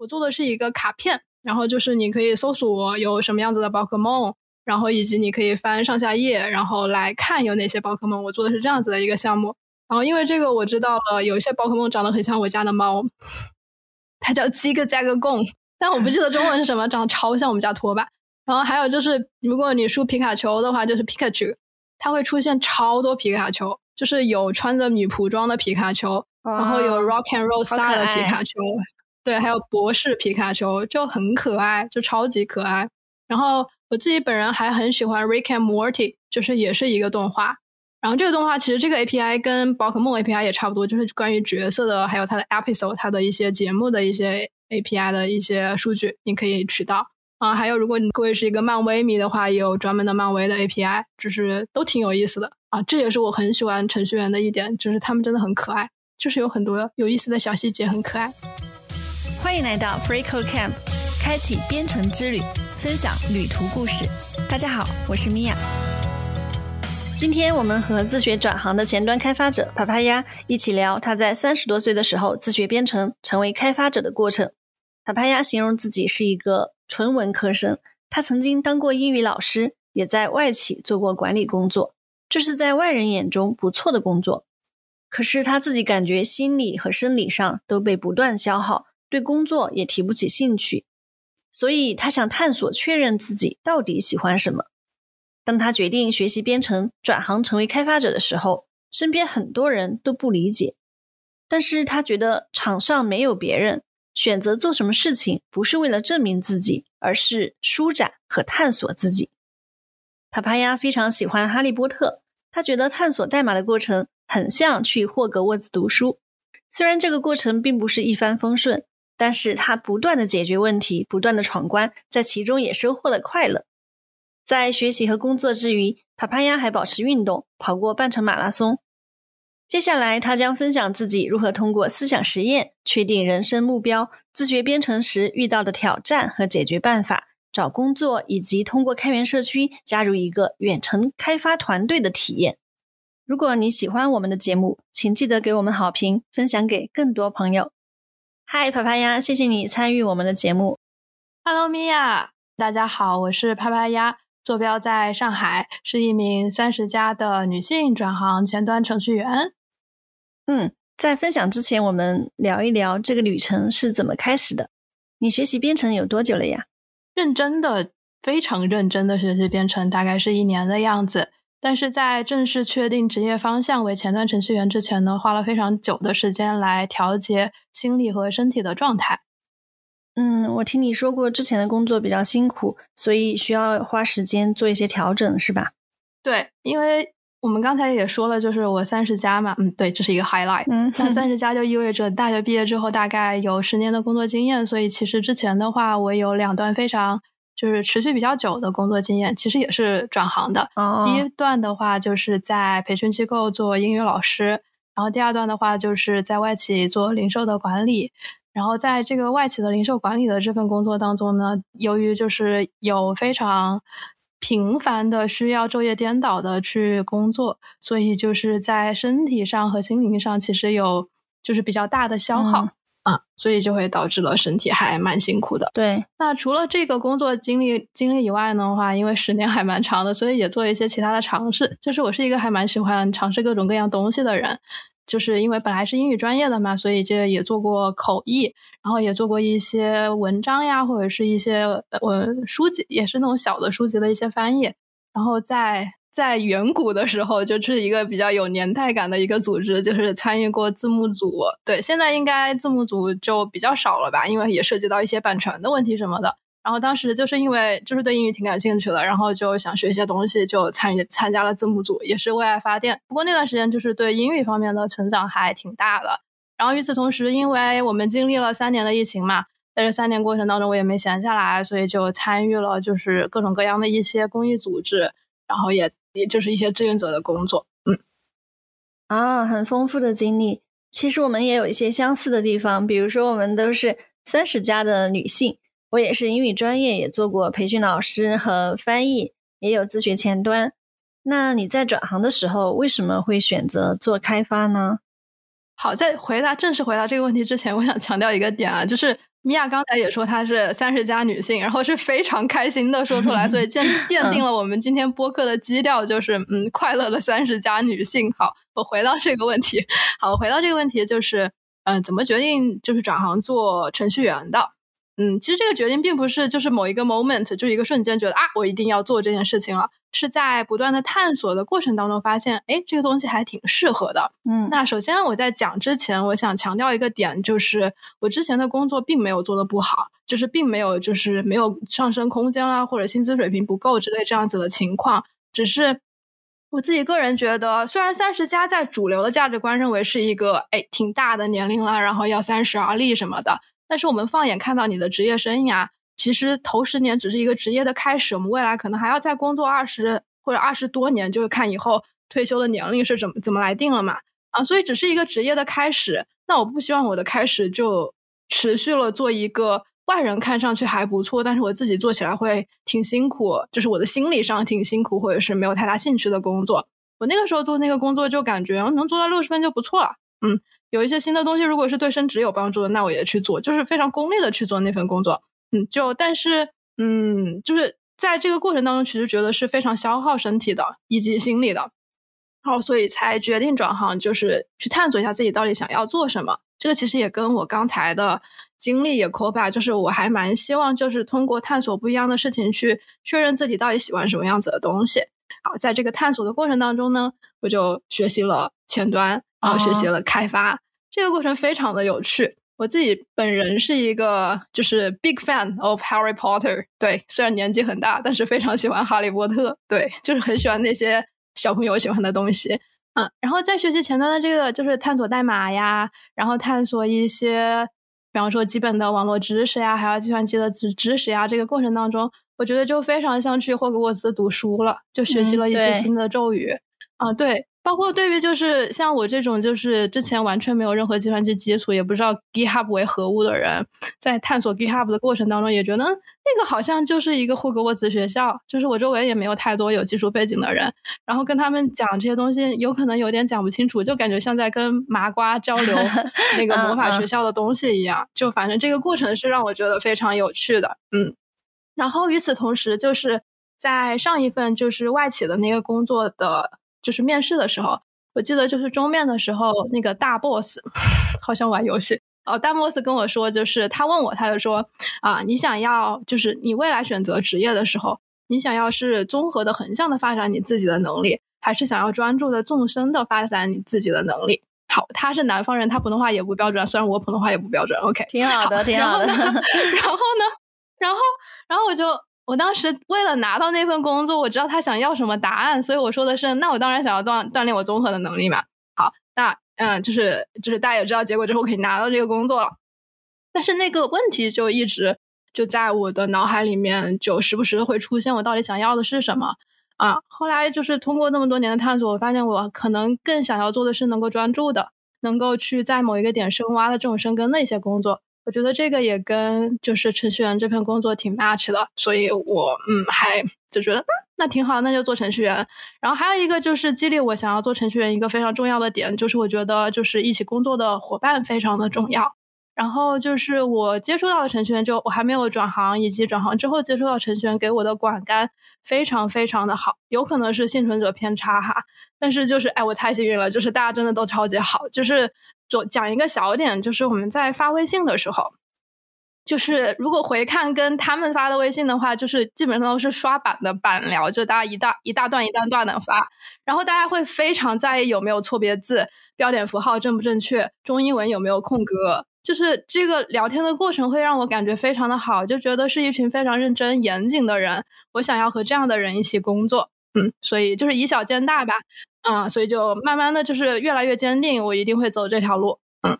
我做的是一个卡片，然后就是你可以搜索有什么样子的宝可梦，然后以及你可以翻上下页，然后来看有哪些宝可梦。我做的是这样子的一个项目。然后因为这个我知道了，有一些宝可梦长得很像我家的猫，它叫鸡个加个贡，但我不记得中文是什么，长得超像我们家拖把。然后还有就是，如果你输皮卡丘的话，就是皮卡丘，它会出现超多皮卡丘，就是有穿着女仆装的皮卡丘，然后有 Rock and Roll Star 的皮卡丘，对，还有博士皮卡丘，就很可爱，就超级可爱。然后我自己本人还很喜欢 Rick and Morty，就是也是一个动画。然后这个动画其实这个 API 跟宝可梦 API 也差不多，就是关于角色的，还有它的 episode，它的一些节目的一些 API 的一些数据，你可以取到啊。还有如果你各位是一个漫威迷的话，也有专门的漫威的 API，就是都挺有意思的啊。这也是我很喜欢程序员的一点，就是他们真的很可爱，就是有很多有意思的小细节，很可爱。欢迎来到 FreeCode Camp，开启编程之旅，分享旅途故事。大家好，我是米娅。今天我们和自学转行的前端开发者帕帕鸭一起聊他在三十多岁的时候自学编程成为开发者的过程。帕帕鸭形容自己是一个纯文科生，他曾经当过英语老师，也在外企做过管理工作，这是在外人眼中不错的工作。可是他自己感觉心理和生理上都被不断消耗，对工作也提不起兴趣，所以他想探索确认自己到底喜欢什么。当他决定学习编程，转行成为开发者的时候，身边很多人都不理解。但是他觉得场上没有别人，选择做什么事情不是为了证明自己，而是舒展和探索自己。帕帕亚非常喜欢哈利波特，他觉得探索代码的过程很像去霍格沃兹读书。虽然这个过程并不是一帆风顺，但是他不断的解决问题，不断的闯关，在其中也收获了快乐。在学习和工作之余，帕帕亚还保持运动，跑过半程马拉松。接下来，他将分享自己如何通过思想实验确定人生目标、自学编程时遇到的挑战和解决办法、找工作以及通过开源社区加入一个远程开发团队的体验。如果你喜欢我们的节目，请记得给我们好评，分享给更多朋友。嗨，啪啪鸭，谢谢你参与我们的节目。Hello，米娅，大家好，我是啪啪鸭。坐标在上海，是一名三十加的女性转行前端程序员。嗯，在分享之前，我们聊一聊这个旅程是怎么开始的。你学习编程有多久了呀？认真的，非常认真的学习编程，大概是一年的样子。但是在正式确定职业方向为前端程序员之前呢，花了非常久的时间来调节心理和身体的状态。嗯，我听你说过之前的工作比较辛苦，所以需要花时间做一些调整，是吧？对，因为我们刚才也说了，就是我三十加嘛，嗯，对，这是一个 highlight。嗯，那 三十加就意味着大学毕业之后大概有十年的工作经验，所以其实之前的话，我有两段非常就是持续比较久的工作经验，其实也是转行的。哦，第一段的话就是在培训机构做英语老师，然后第二段的话就是在外企做零售的管理。然后在这个外企的零售管理的这份工作当中呢，由于就是有非常频繁的需要昼夜颠倒的去工作，所以就是在身体上和心灵上其实有就是比较大的消耗啊，所以就会导致了身体还蛮辛苦的。对，那除了这个工作经历经历以外呢话，因为十年还蛮长的，所以也做一些其他的尝试。就是我是一个还蛮喜欢尝试各种各样东西的人。就是因为本来是英语专业的嘛，所以就也做过口译，然后也做过一些文章呀，或者是一些呃书籍，也是那种小的书籍的一些翻译。然后在在远古的时候，就是一个比较有年代感的一个组织，就是参与过字幕组。对，现在应该字幕组就比较少了吧，因为也涉及到一些版权的问题什么的。然后当时就是因为就是对英语挺感兴趣的，然后就想学一些东西，就参与参加了字幕组，也是为爱发电。不过那段时间就是对英语方面的成长还挺大的。然后与此同时，因为我们经历了三年的疫情嘛，在这三年过程当中，我也没闲下来，所以就参与了就是各种各样的一些公益组织，然后也也就是一些志愿者的工作。嗯，啊，很丰富的经历。其实我们也有一些相似的地方，比如说我们都是三十加的女性。我也是英语专业，也做过培训老师和翻译，也有自学前端。那你在转行的时候，为什么会选择做开发呢？好，在回答正式回答这个问题之前，我想强调一个点啊，就是米娅刚才也说她是三十加女性，然后是非常开心的说出来，所以 鉴鉴定了我们今天播客的基调就是嗯快乐的三十加女性。好，我回到这个问题，好，回到这个问题就是嗯怎么决定就是转行做程序员的？嗯，其实这个决定并不是就是某一个 moment，就一个瞬间觉得啊，我一定要做这件事情了，是在不断的探索的过程当中发现，哎，这个东西还挺适合的。嗯，那首先我在讲之前，我想强调一个点，就是我之前的工作并没有做的不好，就是并没有就是没有上升空间啦，或者薪资水平不够之类这样子的情况，只是我自己个人觉得，虽然三十加在主流的价值观认为是一个哎挺大的年龄了，然后要三十而立什么的。但是我们放眼看到你的职业生涯，其实头十年只是一个职业的开始，我们未来可能还要再工作二十或者二十多年，就是看以后退休的年龄是怎么怎么来定了嘛？啊，所以只是一个职业的开始。那我不希望我的开始就持续了做一个外人看上去还不错，但是我自己做起来会挺辛苦，就是我的心理上挺辛苦，或者是没有太大兴趣的工作。我那个时候做那个工作就感觉能做到六十分就不错了，嗯。有一些新的东西，如果是对升职有帮助的，那我也去做，就是非常功利的去做那份工作。嗯，就但是，嗯，就是在这个过程当中，其实觉得是非常消耗身体的以及心理的，然后所以才决定转行，就是去探索一下自己到底想要做什么。这个其实也跟我刚才的经历也 c o 就是我还蛮希望，就是通过探索不一样的事情，去确认自己到底喜欢什么样子的东西。好，在这个探索的过程当中呢，我就学习了前端。然后学习了开发，这个过程非常的有趣。我自己本人是一个就是 big fan of Harry Potter，对，虽然年纪很大，但是非常喜欢哈利波特，对，就是很喜欢那些小朋友喜欢的东西。嗯，然后在学习前端的这个就是探索代码呀，然后探索一些，比方说基本的网络知识呀，还有计算机的知知识呀，这个过程当中，我觉得就非常像去霍格沃茨读书了，就学习了一些新的咒语。啊，对。包括对于就是像我这种就是之前完全没有任何计算机基础，也不知道 GitHub 为何物的人，在探索 GitHub 的过程当中，也觉得那个好像就是一个霍格沃茨学校，就是我周围也没有太多有技术背景的人，然后跟他们讲这些东西，有可能有点讲不清楚，就感觉像在跟麻瓜交流 那个魔法学校的东西一样，就反正这个过程是让我觉得非常有趣的，嗯。然后与此同时，就是在上一份就是外企的那个工作的。就是面试的时候，我记得就是中面的时候，那个大 boss 好像玩游戏哦。大 boss 跟我说，就是他问我，他就说啊，你想要就是你未来选择职业的时候，你想要是综合的横向的发展你自己的能力，还是想要专注的纵深的发展你自己的能力？好，他是南方人，他普通话也不标准，虽然我普通话也不标准。OK，挺好的，挺好的。然后呢，然后，然后我就。我当时为了拿到那份工作，我知道他想要什么答案，所以我说的是，那我当然想要锻锻炼我综合的能力嘛。好，那嗯，就是就是大家也知道结果之后可以拿到这个工作了，但是那个问题就一直就在我的脑海里面，就时不时的会出现，我到底想要的是什么啊？后来就是通过那么多年的探索，我发现我可能更想要做的是能够专注的，能够去在某一个点深挖的这种深耕的一些工作。我觉得这个也跟就是程序员这份工作挺 match 的，所以我嗯还就觉得嗯那挺好，那就做程序员。然后还有一个就是激励我想要做程序员一个非常重要的点，就是我觉得就是一起工作的伙伴非常的重要。然后就是我接触到的程序员，就我还没有转行，以及转行之后接触到程序员给我的管干非常非常的好，有可能是幸存者偏差哈，但是就是哎我太幸运了，就是大家真的都超级好，就是。就讲一个小点，就是我们在发微信的时候，就是如果回看跟他们发的微信的话，就是基本上都是刷版的版聊，就大家一大一大段一大段的发，然后大家会非常在意有没有错别字、标点符号正不正确、中英文有没有空格，就是这个聊天的过程会让我感觉非常的好，就觉得是一群非常认真严谨的人，我想要和这样的人一起工作，嗯，所以就是以小见大吧。啊，所以就慢慢的就是越来越坚定，我一定会走这条路。嗯，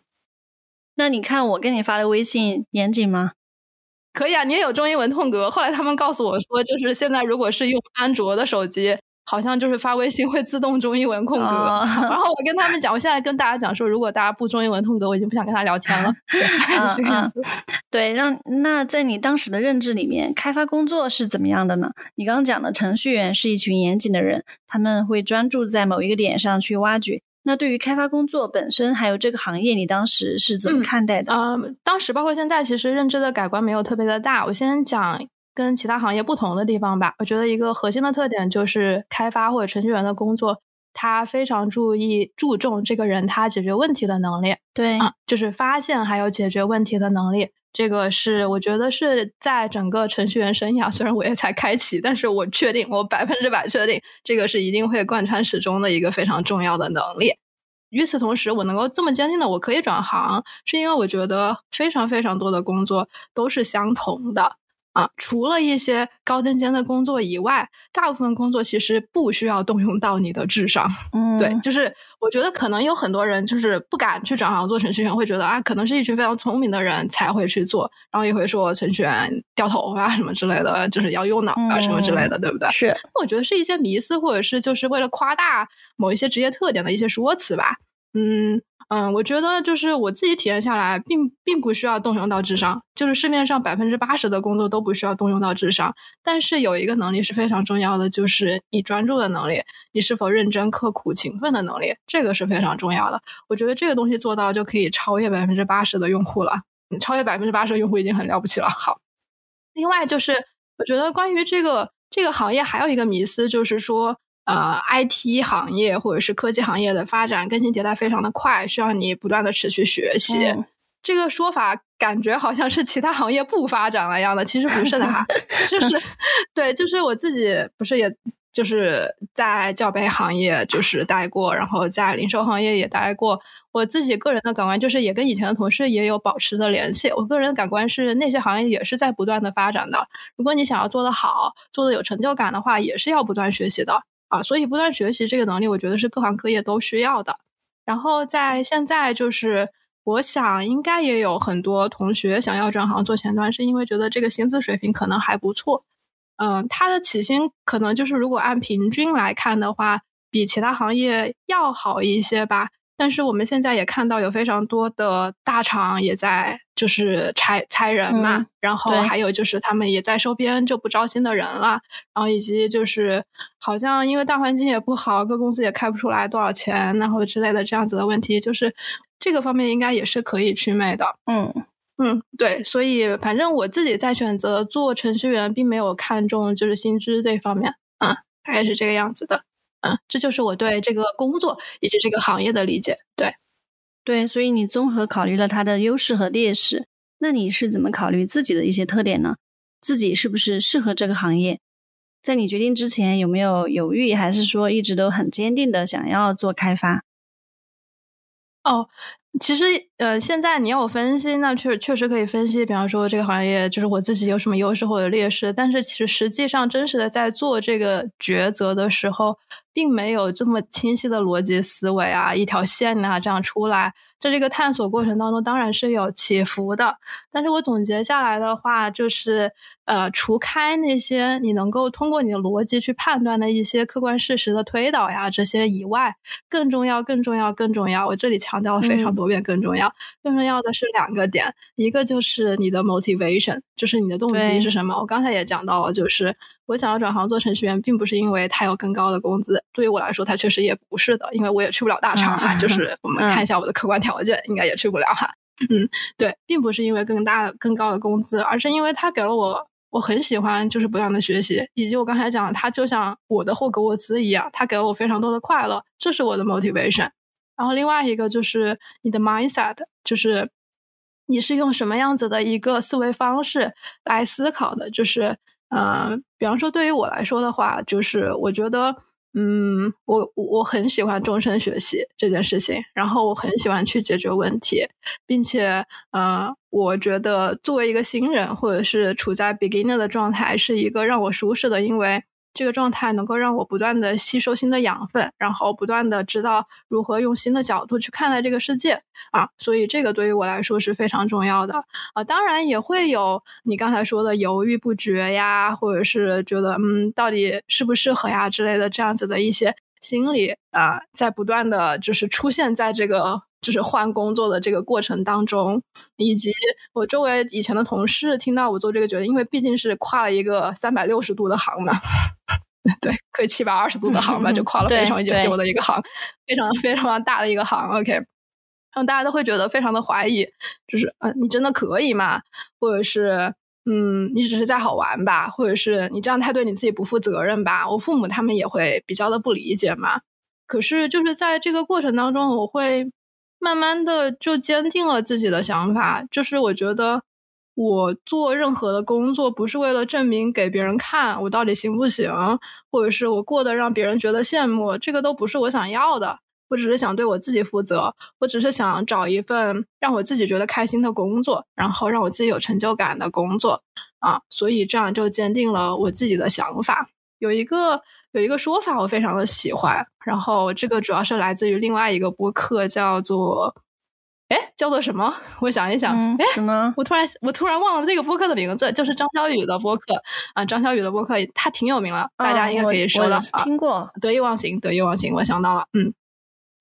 那你看我给你发的微信严谨吗？可以啊，你也有中英文空格。后来他们告诉我说，就是现在如果是用安卓的手机。好像就是发微信会自动中英文空格，然后我跟他们讲，我现在跟大家讲说，如果大家不中英文空格，我已经不想跟他聊天了。对，让那在你当时的认知里面，开发工作是怎么样的呢？你刚刚讲的程序员是一群严谨的人，他们会专注在某一个点上去挖掘，那对于开发工作本身，还有这个行业，你当时是怎么看待的？嗯，当时包括现在，其实认知的改观没有特别的大。我先讲跟其他行业不同的地方吧。我觉得一个核心的特点就是开发或者程序员的工作，他非常注意注重这个人他解决问题的能力。对，就是发现还有解决问题的能力。这个是我觉得是在整个程序员生涯，虽然我也才开启，但是我确定，我百分之百确定，这个是一定会贯穿始终的一个非常重要的能力。与此同时，我能够这么坚定的我可以转行，是因为我觉得非常非常多的工作都是相同的。啊，除了一些高精尖的工作以外，大部分工作其实不需要动用到你的智商。嗯，对，就是我觉得可能有很多人就是不敢去转行做程序员，会觉得啊，可能是一群非常聪明的人才会去做，然后也会说程序员掉头发什么之类的，就是要用脑啊什么之类的，对不对？是，我觉得是一些迷思，或者是就是为了夸大某一些职业特点的一些说辞吧。嗯。嗯，我觉得就是我自己体验下来，并并不需要动用到智商，就是市面上百分之八十的工作都不需要动用到智商。但是有一个能力是非常重要的，就是你专注的能力，你是否认真、刻苦、勤奋的能力，这个是非常重要的。我觉得这个东西做到就可以超越百分之八十的用户了。超越百分之八十的用户已经很了不起了。好，另外就是我觉得关于这个这个行业还有一个迷思，就是说。呃，IT 行业或者是科技行业的发展更新迭代非常的快，需要你不断的持续学习。这个说法感觉好像是其他行业不发展了一样的，其实不是的哈。就是对，就是我自己不是也就是在教培行业就是待过，然后在零售行业也待过。我自己个人的感官就是也跟以前的同事也有保持的联系。我个人的感官是那些行业也是在不断的发展的。如果你想要做得好，做的有成就感的话，也是要不断学习的。啊，所以不断学习这个能力，我觉得是各行各业都需要的。然后在现在，就是我想应该也有很多同学想要转行做前端，是因为觉得这个薪资水平可能还不错。嗯，他的起薪可能就是如果按平均来看的话，比其他行业要好一些吧。但是我们现在也看到有非常多的大厂也在就是裁裁人嘛，然后还有就是他们也在收编就不招新的人了，然后以及就是好像因为大环境也不好，各公司也开不出来多少钱，然后之类的这样子的问题，就是这个方面应该也是可以去魅的。嗯嗯，对，所以反正我自己在选择做程序员，并没有看重就是薪资这方面，嗯，大概是这个样子的。嗯，这就是我对这个工作以及这个行业的理解。对，对，所以你综合考虑了它的优势和劣势。那你是怎么考虑自己的一些特点呢？自己是不是适合这个行业？在你决定之前有没有犹豫，还是说一直都很坚定的想要做开发？哦。其实，呃，现在你要我分析，那确确实可以分析。比方说，这个行业就是我自己有什么优势或者劣势。但是，其实实际上真实的在做这个抉择的时候，并没有这么清晰的逻辑思维啊，一条线啊这样出来。在这个探索过程当中，当然是有起伏的。但是我总结下来的话，就是呃，除开那些你能够通过你的逻辑去判断的一些客观事实的推导呀这些以外，更重要、更重要、更重要。我这里强调了非常多遍，更重要、更重要的是两个点，一个就是你的 motivation，就是你的动机是什么。我刚才也讲到了，就是我想要转行做程序员，并不是因为他有更高的工资，对于我来说，他确实也不是的，因为我也去不了大厂啊。就是我们看一下我的客观条。条件应该也去不了哈，嗯，对，并不是因为更大的、更高的工资，而是因为他给了我，我很喜欢，就是不断的学习，以及我刚才讲，他就像我的霍格沃兹一样，他给了我非常多的快乐，这是我的 motivation。然后另外一个就是你的 mindset，就是你是用什么样子的一个思维方式来思考的，就是，嗯，比方说对于我来说的话，就是我觉得。嗯，我我很喜欢终身学习这件事情，然后我很喜欢去解决问题，并且，呃，我觉得作为一个新人或者是处在 beginner 的状态，是一个让我舒适的，因为。这个状态能够让我不断的吸收新的养分，然后不断的知道如何用新的角度去看待这个世界啊，所以这个对于我来说是非常重要的啊。当然也会有你刚才说的犹豫不决呀，或者是觉得嗯，到底适不适合呀之类的这样子的一些心理啊，在不断的就是出现在这个就是换工作的这个过程当中，以及我周围以前的同事听到我做这个决定，因为毕竟是跨了一个三百六十度的行嘛。对，可以七百二十度的航吧，就跨了非常久的一个航，非常非常大的一个航。OK，然后大家都会觉得非常的怀疑，就是嗯，你真的可以吗？或者是嗯，你只是在好玩吧？或者是你这样太对你自己不负责任吧？我父母他们也会比较的不理解嘛。可是就是在这个过程当中，我会慢慢的就坚定了自己的想法，就是我觉得。我做任何的工作，不是为了证明给别人看我到底行不行，或者是我过得让别人觉得羡慕，这个都不是我想要的。我只是想对我自己负责，我只是想找一份让我自己觉得开心的工作，然后让我自己有成就感的工作啊。所以这样就坚定了我自己的想法。有一个有一个说法，我非常的喜欢，然后这个主要是来自于另外一个播客，叫做。哎，叫做什么？我想一想，哎，什么？我突然我突然忘了这个播客的名字，就是张小雨的播客啊。张小雨的播客，他挺有名了，大家应该可以说的啊。听过，得意忘形，得意忘形，我想到了，嗯。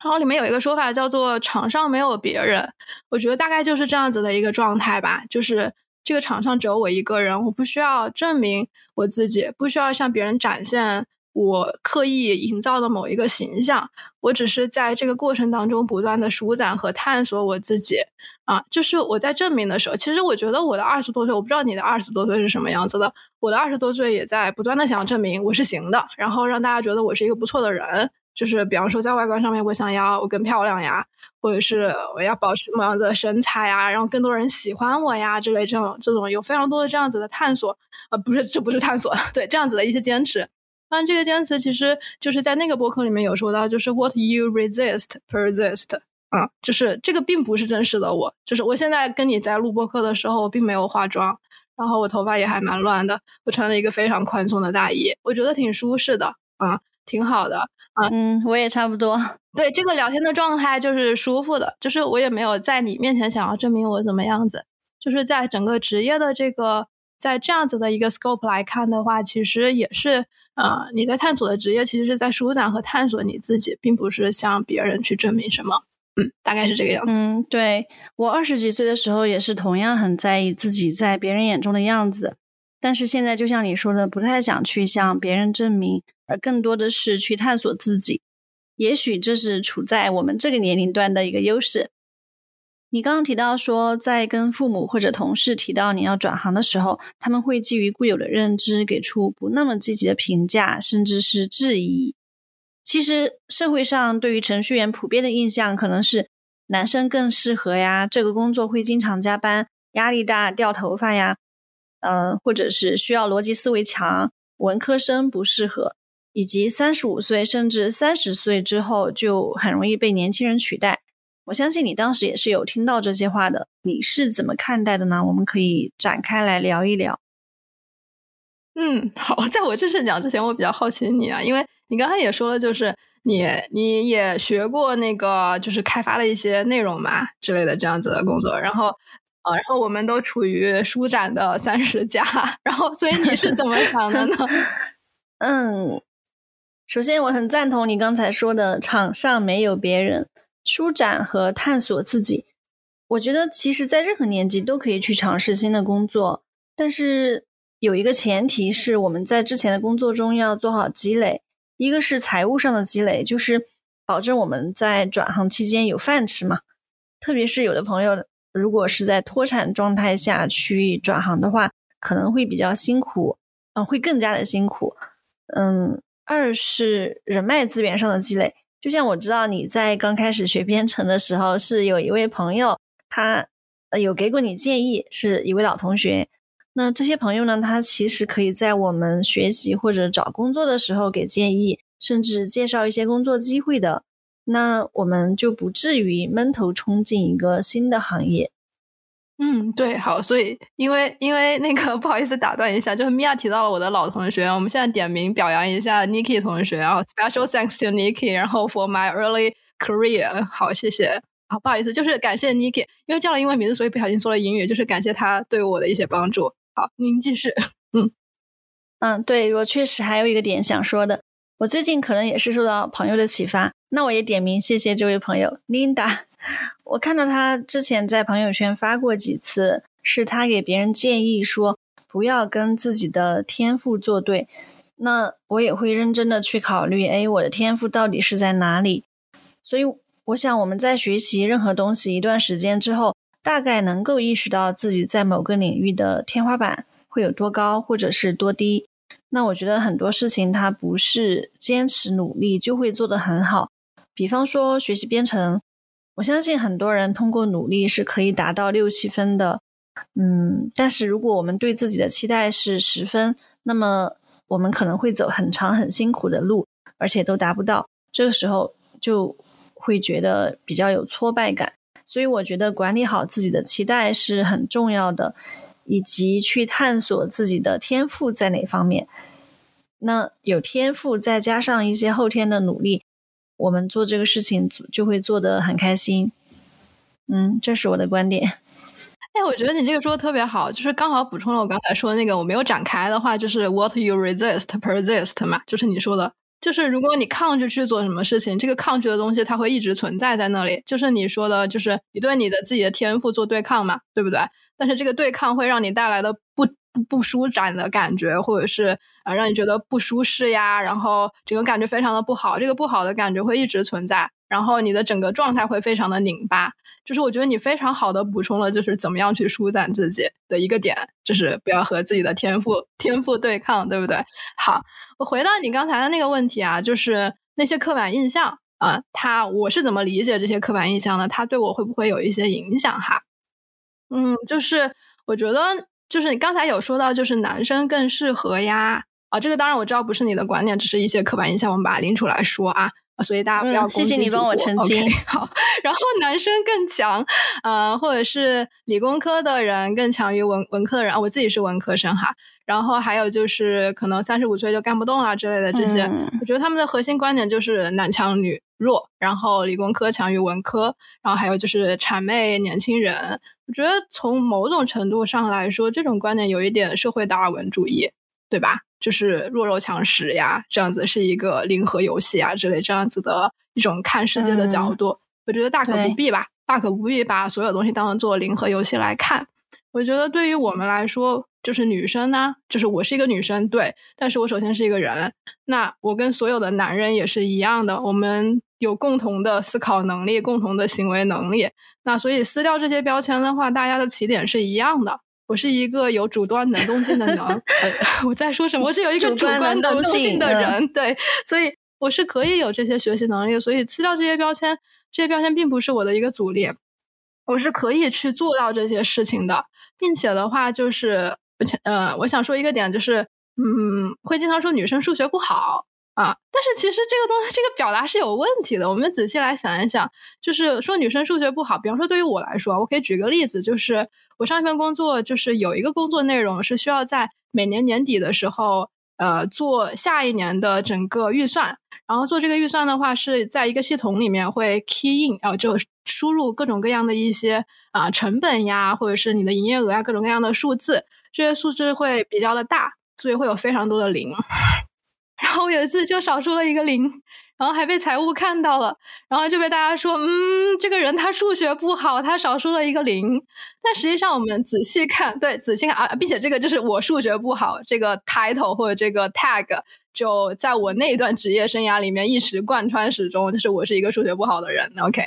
然后里面有一个说法叫做“场上没有别人”，我觉得大概就是这样子的一个状态吧，就是这个场上只有我一个人，我不需要证明我自己，不需要向别人展现。我刻意营造的某一个形象，我只是在这个过程当中不断的舒展和探索我自己啊，就是我在证明的时候，其实我觉得我的二十多岁，我不知道你的二十多岁是什么样子的，我的二十多岁也在不断的想证明我是行的，然后让大家觉得我是一个不错的人，就是比方说在外观上面，我想要我更漂亮呀，或者是我要保持某样子的身材呀，让更多人喜欢我呀之类这种这种有非常多的这样子的探索，呃，不是，这不是探索，对，这样子的一些坚持。但这个坚持其实就是在那个博客里面有说到，就是 what you resist persist 啊，就是这个并不是真实的我，就是我现在跟你在录播客的时候，我并没有化妆，然后我头发也还蛮乱的，我穿了一个非常宽松的大衣，我觉得挺舒适的，啊，挺好的，啊，嗯，我也差不多，对这个聊天的状态就是舒服的，就是我也没有在你面前想要证明我怎么样子，就是在整个职业的这个。在这样子的一个 scope 来看的话，其实也是，呃，你在探索的职业，其实是在舒展和探索你自己，并不是向别人去证明什么。嗯，大概是这个样子。嗯，对我二十几岁的时候，也是同样很在意自己在别人眼中的样子，但是现在就像你说的，不太想去向别人证明，而更多的是去探索自己。也许这是处在我们这个年龄段的一个优势。你刚刚提到说，在跟父母或者同事提到你要转行的时候，他们会基于固有的认知给出不那么积极的评价，甚至是质疑。其实社会上对于程序员普遍的印象可能是男生更适合呀，这个工作会经常加班，压力大，掉头发呀，嗯，或者是需要逻辑思维强，文科生不适合，以及三十五岁甚至三十岁之后就很容易被年轻人取代。我相信你当时也是有听到这些话的，你是怎么看待的呢？我们可以展开来聊一聊。嗯，好，在我正式讲之前，我比较好奇你啊，因为你刚才也说了，就是你你也学过那个，就是开发的一些内容嘛之类的这样子的工作，然后呃，然后我们都处于舒展的三十加，然后所以你是怎么想的呢？嗯，首先我很赞同你刚才说的，场上没有别人。舒展和探索自己，我觉得其实，在任何年纪都可以去尝试新的工作，但是有一个前提是我们在之前的工作中要做好积累。一个是财务上的积累，就是保证我们在转行期间有饭吃嘛。特别是有的朋友如果是在脱产状态下去转行的话，可能会比较辛苦，嗯，会更加的辛苦。嗯，二是人脉资源上的积累。就像我知道你在刚开始学编程的时候，是有一位朋友，他呃有给过你建议，是一位老同学。那这些朋友呢，他其实可以在我们学习或者找工作的时候给建议，甚至介绍一些工作机会的。那我们就不至于闷头冲进一个新的行业。嗯，对，好，所以因为因为那个 不好意思打断一下，就是米娅提到了我的老同学，我们现在点名表扬一下 Niki 同学，然后 special thanks to Niki，然后 for my early career，好，谢谢，好，不好意思，就是感谢 Niki，因为叫了英文名字，所以不小心说了英语，就是感谢他对我的一些帮助。好，您继续，嗯嗯，对我确实还有一个点想说的，我最近可能也是受到朋友的启发，那我也点名谢谢这位朋友 Linda。我看到他之前在朋友圈发过几次，是他给别人建议说不要跟自己的天赋作对。那我也会认真的去考虑，哎，我的天赋到底是在哪里？所以，我想我们在学习任何东西一段时间之后，大概能够意识到自己在某个领域的天花板会有多高，或者是多低。那我觉得很多事情它不是坚持努力就会做得很好。比方说学习编程，我相信很多人通过努力是可以达到六七分的。嗯，但是如果我们对自己的期待是十分，那么我们可能会走很长很辛苦的路，而且都达不到。这个时候就会觉得比较有挫败感。所以我觉得管理好自己的期待是很重要的。以及去探索自己的天赋在哪方面。那有天赋，再加上一些后天的努力，我们做这个事情就会做得很开心。嗯，这是我的观点。哎，我觉得你这个说的特别好，就是刚好补充了我刚才说的那个，我没有展开的话，就是 What you resist persist 嘛，就是你说的，就是如果你抗拒去做什么事情，这个抗拒的东西它会一直存在在那里。就是你说的，就是你对你的自己的天赋做对抗嘛，对不对？但是这个对抗会让你带来的不不不舒展的感觉，或者是啊让你觉得不舒适呀，然后整个感觉非常的不好，这个不好的感觉会一直存在，然后你的整个状态会非常的拧巴。就是我觉得你非常好的补充了，就是怎么样去舒展自己的一个点，就是不要和自己的天赋天赋对抗，对不对？好，我回到你刚才的那个问题啊，就是那些刻板印象啊，它我是怎么理解这些刻板印象的？它对我会不会有一些影响哈？嗯，就是我觉得，就是你刚才有说到，就是男生更适合呀。啊，这个当然我知道不是你的观点，只是一些刻板印象，我们把它拎出来说啊。所以大家不要谢谢你帮我澄清。好，然后男生更强，呃，或者是理工科的人更强于文文科的人啊。我自己是文科生哈。然后还有就是可能三十五岁就干不动啊之类的这些，我觉得他们的核心观点就是男强女弱，然后理工科强于文科，然后还有就是谄媚年轻人。我觉得从某种程度上来说，这种观点有一点社会达尔文主义，对吧？就是弱肉强食呀，这样子是一个零和游戏啊之类这样子的一种看世界的角度。我觉得大可不必吧，大可不必把所有东西当做零和游戏来看。我觉得对于我们来说，就是女生呢，就是我是一个女生，对，但是我首先是一个人，那我跟所有的男人也是一样的，我们。有共同的思考能力，共同的行为能力。那所以撕掉这些标签的话，大家的起点是一样的。我是一个有主观能动性的能。呃，我在说什么？我是有一个主观能动性的人。对，所以我是可以有这些学习能力。所以撕掉这些标签，这些标签并不是我的一个阻力。我是可以去做到这些事情的，并且的话，就是而且呃，我想说一个点，就是嗯，会经常说女生数学不好。啊！但是其实这个东西，这个表达是有问题的。我们仔细来想一想，就是说女生数学不好。比方说，对于我来说，我可以举个例子，就是我上一份工作，就是有一个工作内容是需要在每年年底的时候，呃，做下一年的整个预算。然后做这个预算的话，是在一个系统里面会 key in，然后就输入各种各样的一些啊成本呀，或者是你的营业额呀，各种各样的数字。这些数字会比较的大，所以会有非常多的零。然后有一次就少输了一个零，然后还被财务看到了，然后就被大家说，嗯，这个人他数学不好，他少输了一个零。但实际上我们仔细看，对，仔细看啊，并且这个就是我数学不好这个 title 或者这个 tag 就在我那一段职业生涯里面一直贯穿始终，就是我是一个数学不好的人。OK，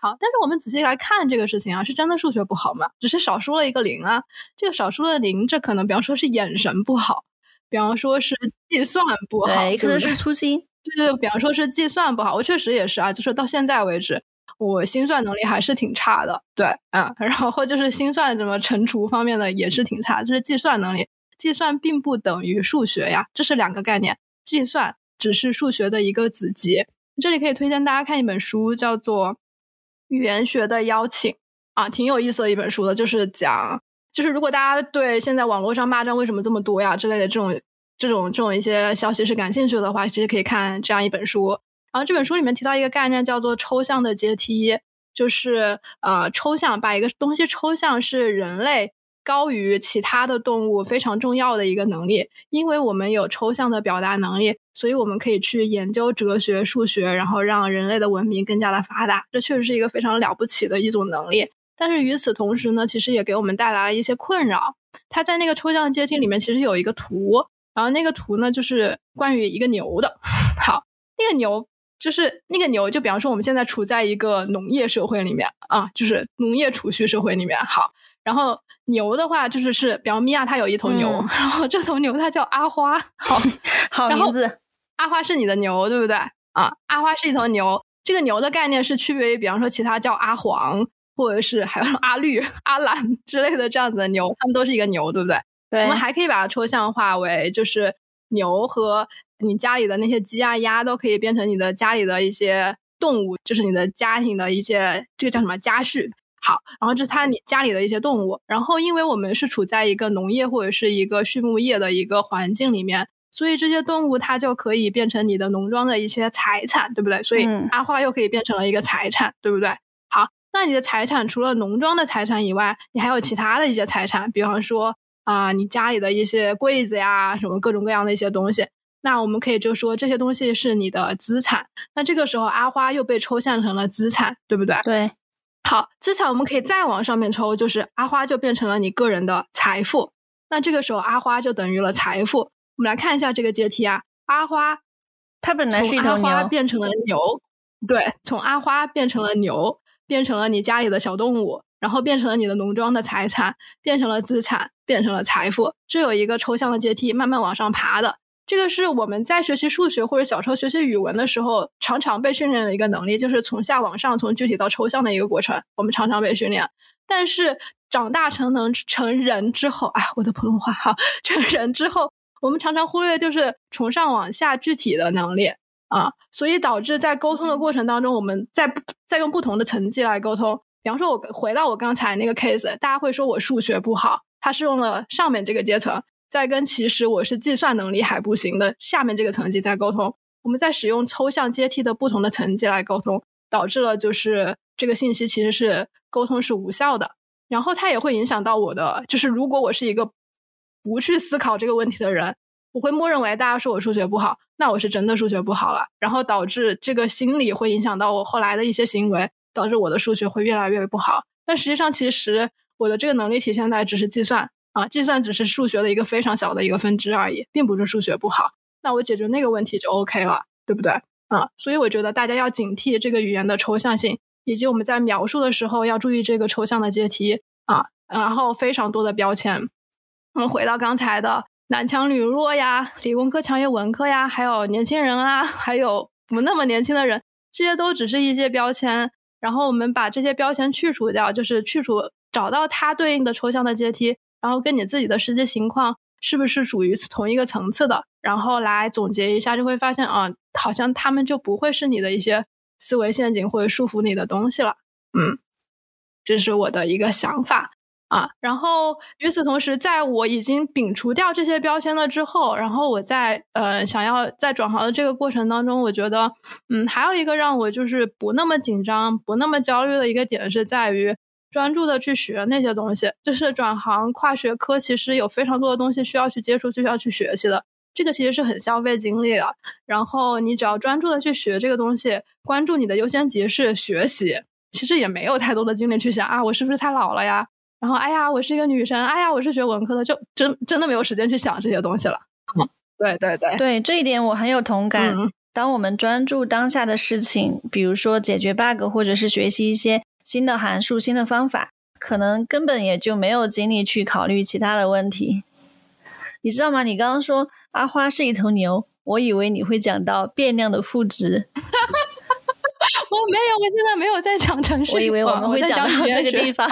好，但是我们仔细来看这个事情啊，是真的数学不好吗？只是少输了一个零啊，这个少输了零，这可能比方说是眼神不好。比方说是计算不好，对，可能是粗心。对对，比方说是计算不好，我确实也是啊，就是到现在为止，我心算能力还是挺差的。对，啊，然后就是心算什么乘除方面的也是挺差，就是计算能力。计算并不等于数学呀，这是两个概念。计算只是数学的一个子集。这里可以推荐大家看一本书，叫做《语言学的邀请》啊，挺有意思的一本书的，就是讲。就是如果大家对现在网络上骂战为什么这么多呀之类的这种这种这种一些消息是感兴趣的话，其实可以看这样一本书。然后这本书里面提到一个概念叫做抽象的阶梯，就是呃抽象把一个东西抽象是人类高于其他的动物非常重要的一个能力，因为我们有抽象的表达能力，所以我们可以去研究哲学、数学，然后让人类的文明更加的发达。这确实是一个非常了不起的一种能力。但是与此同时呢，其实也给我们带来了一些困扰。它在那个抽象阶梯里面，其实有一个图，然后那个图呢，就是关于一个牛的。好，那个牛就是那个牛，就比方说我们现在处在一个农业社会里面啊，就是农业储蓄社会里面。好，然后牛的话就是是，比方米娅她有一头牛，然后这头牛它叫阿花。好，好名字。阿花是你的牛，对不对？啊，阿花是一头牛。这个牛的概念是区别于，比方说其他叫阿黄，或者是还有 阿绿、阿蓝 之类的这样子的牛，它们都是一个牛，对不对？对。我们还可以把它抽象化为，就是牛和你家里的那些鸡啊、鸭都可以变成你的家里的一些动物，就是你的家庭的一些这个叫什么家畜。好，然后这是它你家里的一些动物。然后因为我们是处在一个农业或者是一个畜牧业的一个环境里面。所以这些动物它就可以变成你的农庄的一些财产，对不对？所以阿花又可以变成了一个财产，对不对？好，那你的财产除了农庄的财产以外，你还有其他的一些财产，比方说啊，你家里的一些柜子呀，什么各种各样的一些东西。那我们可以就说这些东西是你的资产。那这个时候阿花又被抽象成了资产，对不对？对。好，资产我们可以再往上面抽，就是阿花就变成了你个人的财富。那这个时候阿花就等于了财富。我们来看一下这个阶梯啊，阿花，它本来是一头牛，变成了牛，对，从阿花变成了牛，变成了你家里的小动物，然后变成了你的农庄的财产，变成了资产，变成了财富。这有一个抽象的阶梯，慢慢往上爬的。这个是我们在学习数学或者小时候学习语文的时候，常常被训练的一个能力，就是从下往上，从具体到抽象的一个过程。我们常常被训练，但是长大成能成人之后，啊，我的普通话哈，成人之后。我们常常忽略就是从上往下具体的能力啊，所以导致在沟通的过程当中，我们在在用不同的层级来沟通。比方说，我回到我刚才那个 case，大家会说我数学不好，他是用了上面这个阶层，在跟其实我是计算能力还不行的下面这个层级在沟通。我们在使用抽象阶梯的不同的层级来沟通，导致了就是这个信息其实是沟通是无效的，然后它也会影响到我的，就是如果我是一个。不去思考这个问题的人，我会默认为大家说我数学不好，那我是真的数学不好了，然后导致这个心理会影响到我后来的一些行为，导致我的数学会越来越不好。但实际上，其实我的这个能力体现在只是计算啊，计算只是数学的一个非常小的一个分支而已，并不是数学不好。那我解决那个问题就 OK 了，对不对？啊，所以我觉得大家要警惕这个语言的抽象性，以及我们在描述的时候要注意这个抽象的阶梯啊，然后非常多的标签。我们回到刚才的男强女弱呀，理工科强于文科呀，还有年轻人啊，还有不那么年轻的人，这些都只是一些标签。然后我们把这些标签去除掉，就是去除找到它对应的抽象的阶梯，然后跟你自己的实际情况是不是属于同一个层次的，然后来总结一下，就会发现啊，好像他们就不会是你的一些思维陷阱或者束缚你的东西了。嗯，这是我的一个想法。啊，然后与此同时，在我已经摒除掉这些标签了之后，然后我在呃想要在转行的这个过程当中，我觉得，嗯，还有一个让我就是不那么紧张、不那么焦虑的一个点是在于专注的去学那些东西。就是转行跨学科，其实有非常多的东西需要去接触、需要去学习的，这个其实是很消费精力的。然后你只要专注的去学这个东西，关注你的优先级是学习，其实也没有太多的精力去想啊，我是不是太老了呀？然后，哎呀，我是一个女生，哎呀，我是学文科的，就真真的没有时间去想这些东西了。嗯，对对对，对这一点我很有同感。当我们专注当下的事情，比如说解决 bug，或者是学习一些新的函数、新的方法，可能根本也就没有精力去考虑其他的问题。你知道吗？你刚刚说阿花是一头牛，我以为你会讲到变量的赋值。我没有，我现在没有在讲城市。我以为我们会讲到这个地方。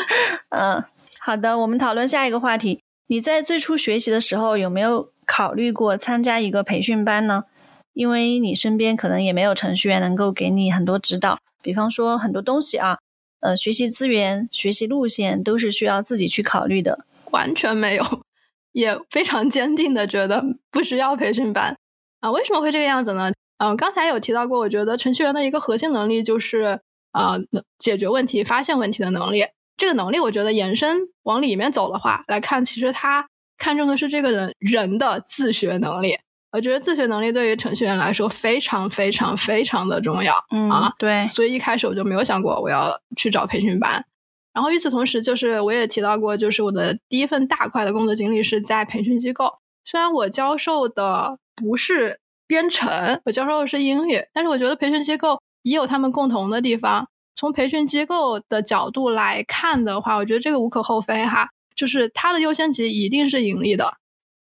嗯，好的，我们讨论下一个话题。你在最初学习的时候有没有考虑过参加一个培训班呢？因为你身边可能也没有程序员能够给你很多指导，比方说很多东西啊，呃，学习资源、学习路线都是需要自己去考虑的。完全没有，也非常坚定的觉得不需要培训班啊？为什么会这个样子呢？嗯，刚才有提到过，我觉得程序员的一个核心能力就是啊，解决问题、发现问题的能力。这个能力，我觉得延伸往里面走的话来看，其实他看重的是这个人人的自学能力。我觉得自学能力对于程序员来说非常非常非常的重要。嗯啊，对。所以一开始我就没有想过我要去找培训班。然后与此同时，就是我也提到过，就是我的第一份大块的工作经历是在培训机构。虽然我教授的不是编程，我教授的是英语，但是我觉得培训机构也有他们共同的地方。从培训机构的角度来看的话，我觉得这个无可厚非哈，就是它的优先级一定是盈利的，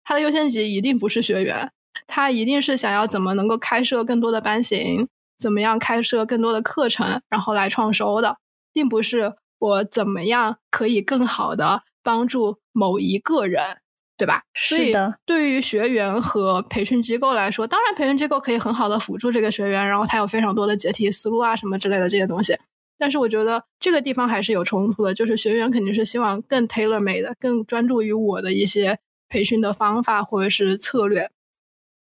它的优先级一定不是学员，它一定是想要怎么能够开设更多的班型，怎么样开设更多的课程，然后来创收的，并不是我怎么样可以更好的帮助某一个人。对吧？所以。对于学员和培训机构来说，当然培训机构可以很好的辅助这个学员，然后他有非常多的解题思路啊什么之类的这些东西。但是我觉得这个地方还是有冲突的，就是学员肯定是希望更 tailor made 更专注于我的一些培训的方法或者是策略。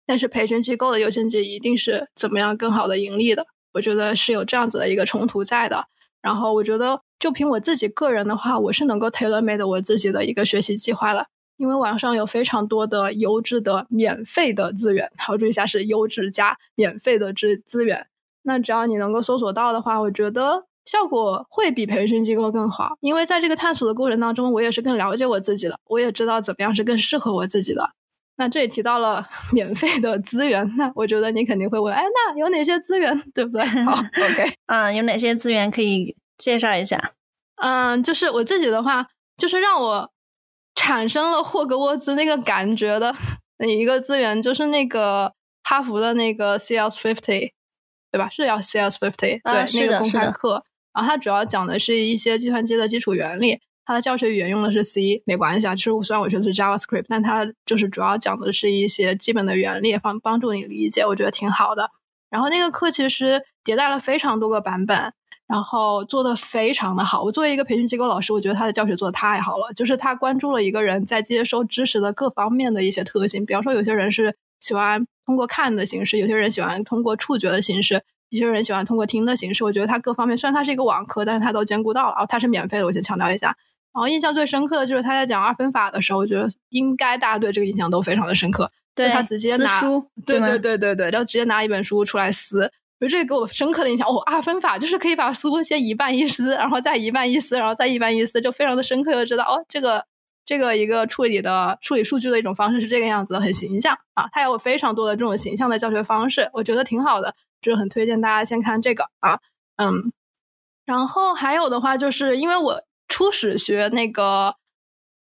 但是培训机构的优先级一定是怎么样更好的盈利的。我觉得是有这样子的一个冲突在的。然后我觉得就凭我自己个人的话，我是能够 tailor made 我自己的一个学习计划了。因为网上有非常多的优质的免费的资源，好注意一下是优质加免费的资资源。那只要你能够搜索到的话，我觉得效果会比培训机构更好。因为在这个探索的过程当中，我也是更了解我自己的，我也知道怎么样是更适合我自己的。那这里提到了 免费的资源，那我觉得你肯定会问，哎，那有哪些资源，对不对？好，OK，嗯，有哪些资源可以介绍一下？嗯，就是我自己的话，就是让我。产生了霍格沃兹那个感觉的一个资源，就是那个哈佛的那个 CS Fifty，对吧？是叫 CS Fifty，对，那个公开课。然后它主要讲的是一些计算机的基础原理，它的教学语言用的是 C，没关系啊。其实虽然我学的是 JavaScript，但它就是主要讲的是一些基本的原理，帮帮助你理解，我觉得挺好的。然后那个课其实迭代了非常多个版本。然后做的非常的好。我作为一个培训机构老师，我觉得他的教学做的太好了。就是他关注了一个人在接收知识的各方面的一些特性。比方说，有些人是喜欢通过看的形式，有些人喜欢通过触觉的形式，有些人喜欢通过听的形式。我觉得他各方面，虽然他是一个网课，但是他都兼顾到了。哦，他是免费的，我先强调一下。然后印象最深刻的就是他在讲二分法的时候，我觉得应该大家对这个印象都非常的深刻。对他直接拿，对对对对对，然后直接拿一本书出来撕。就这给我深刻的印象哦，二分法就是可以把书先一半一撕，然后再一半一撕，然后再一半一撕，就非常的深刻的知道哦，这个这个一个处理的处理数据的一种方式是这个样子的，很形象啊。它有非常多的这种形象的教学方式，我觉得挺好的，就是很推荐大家先看这个啊，嗯。然后还有的话，就是因为我初始学那个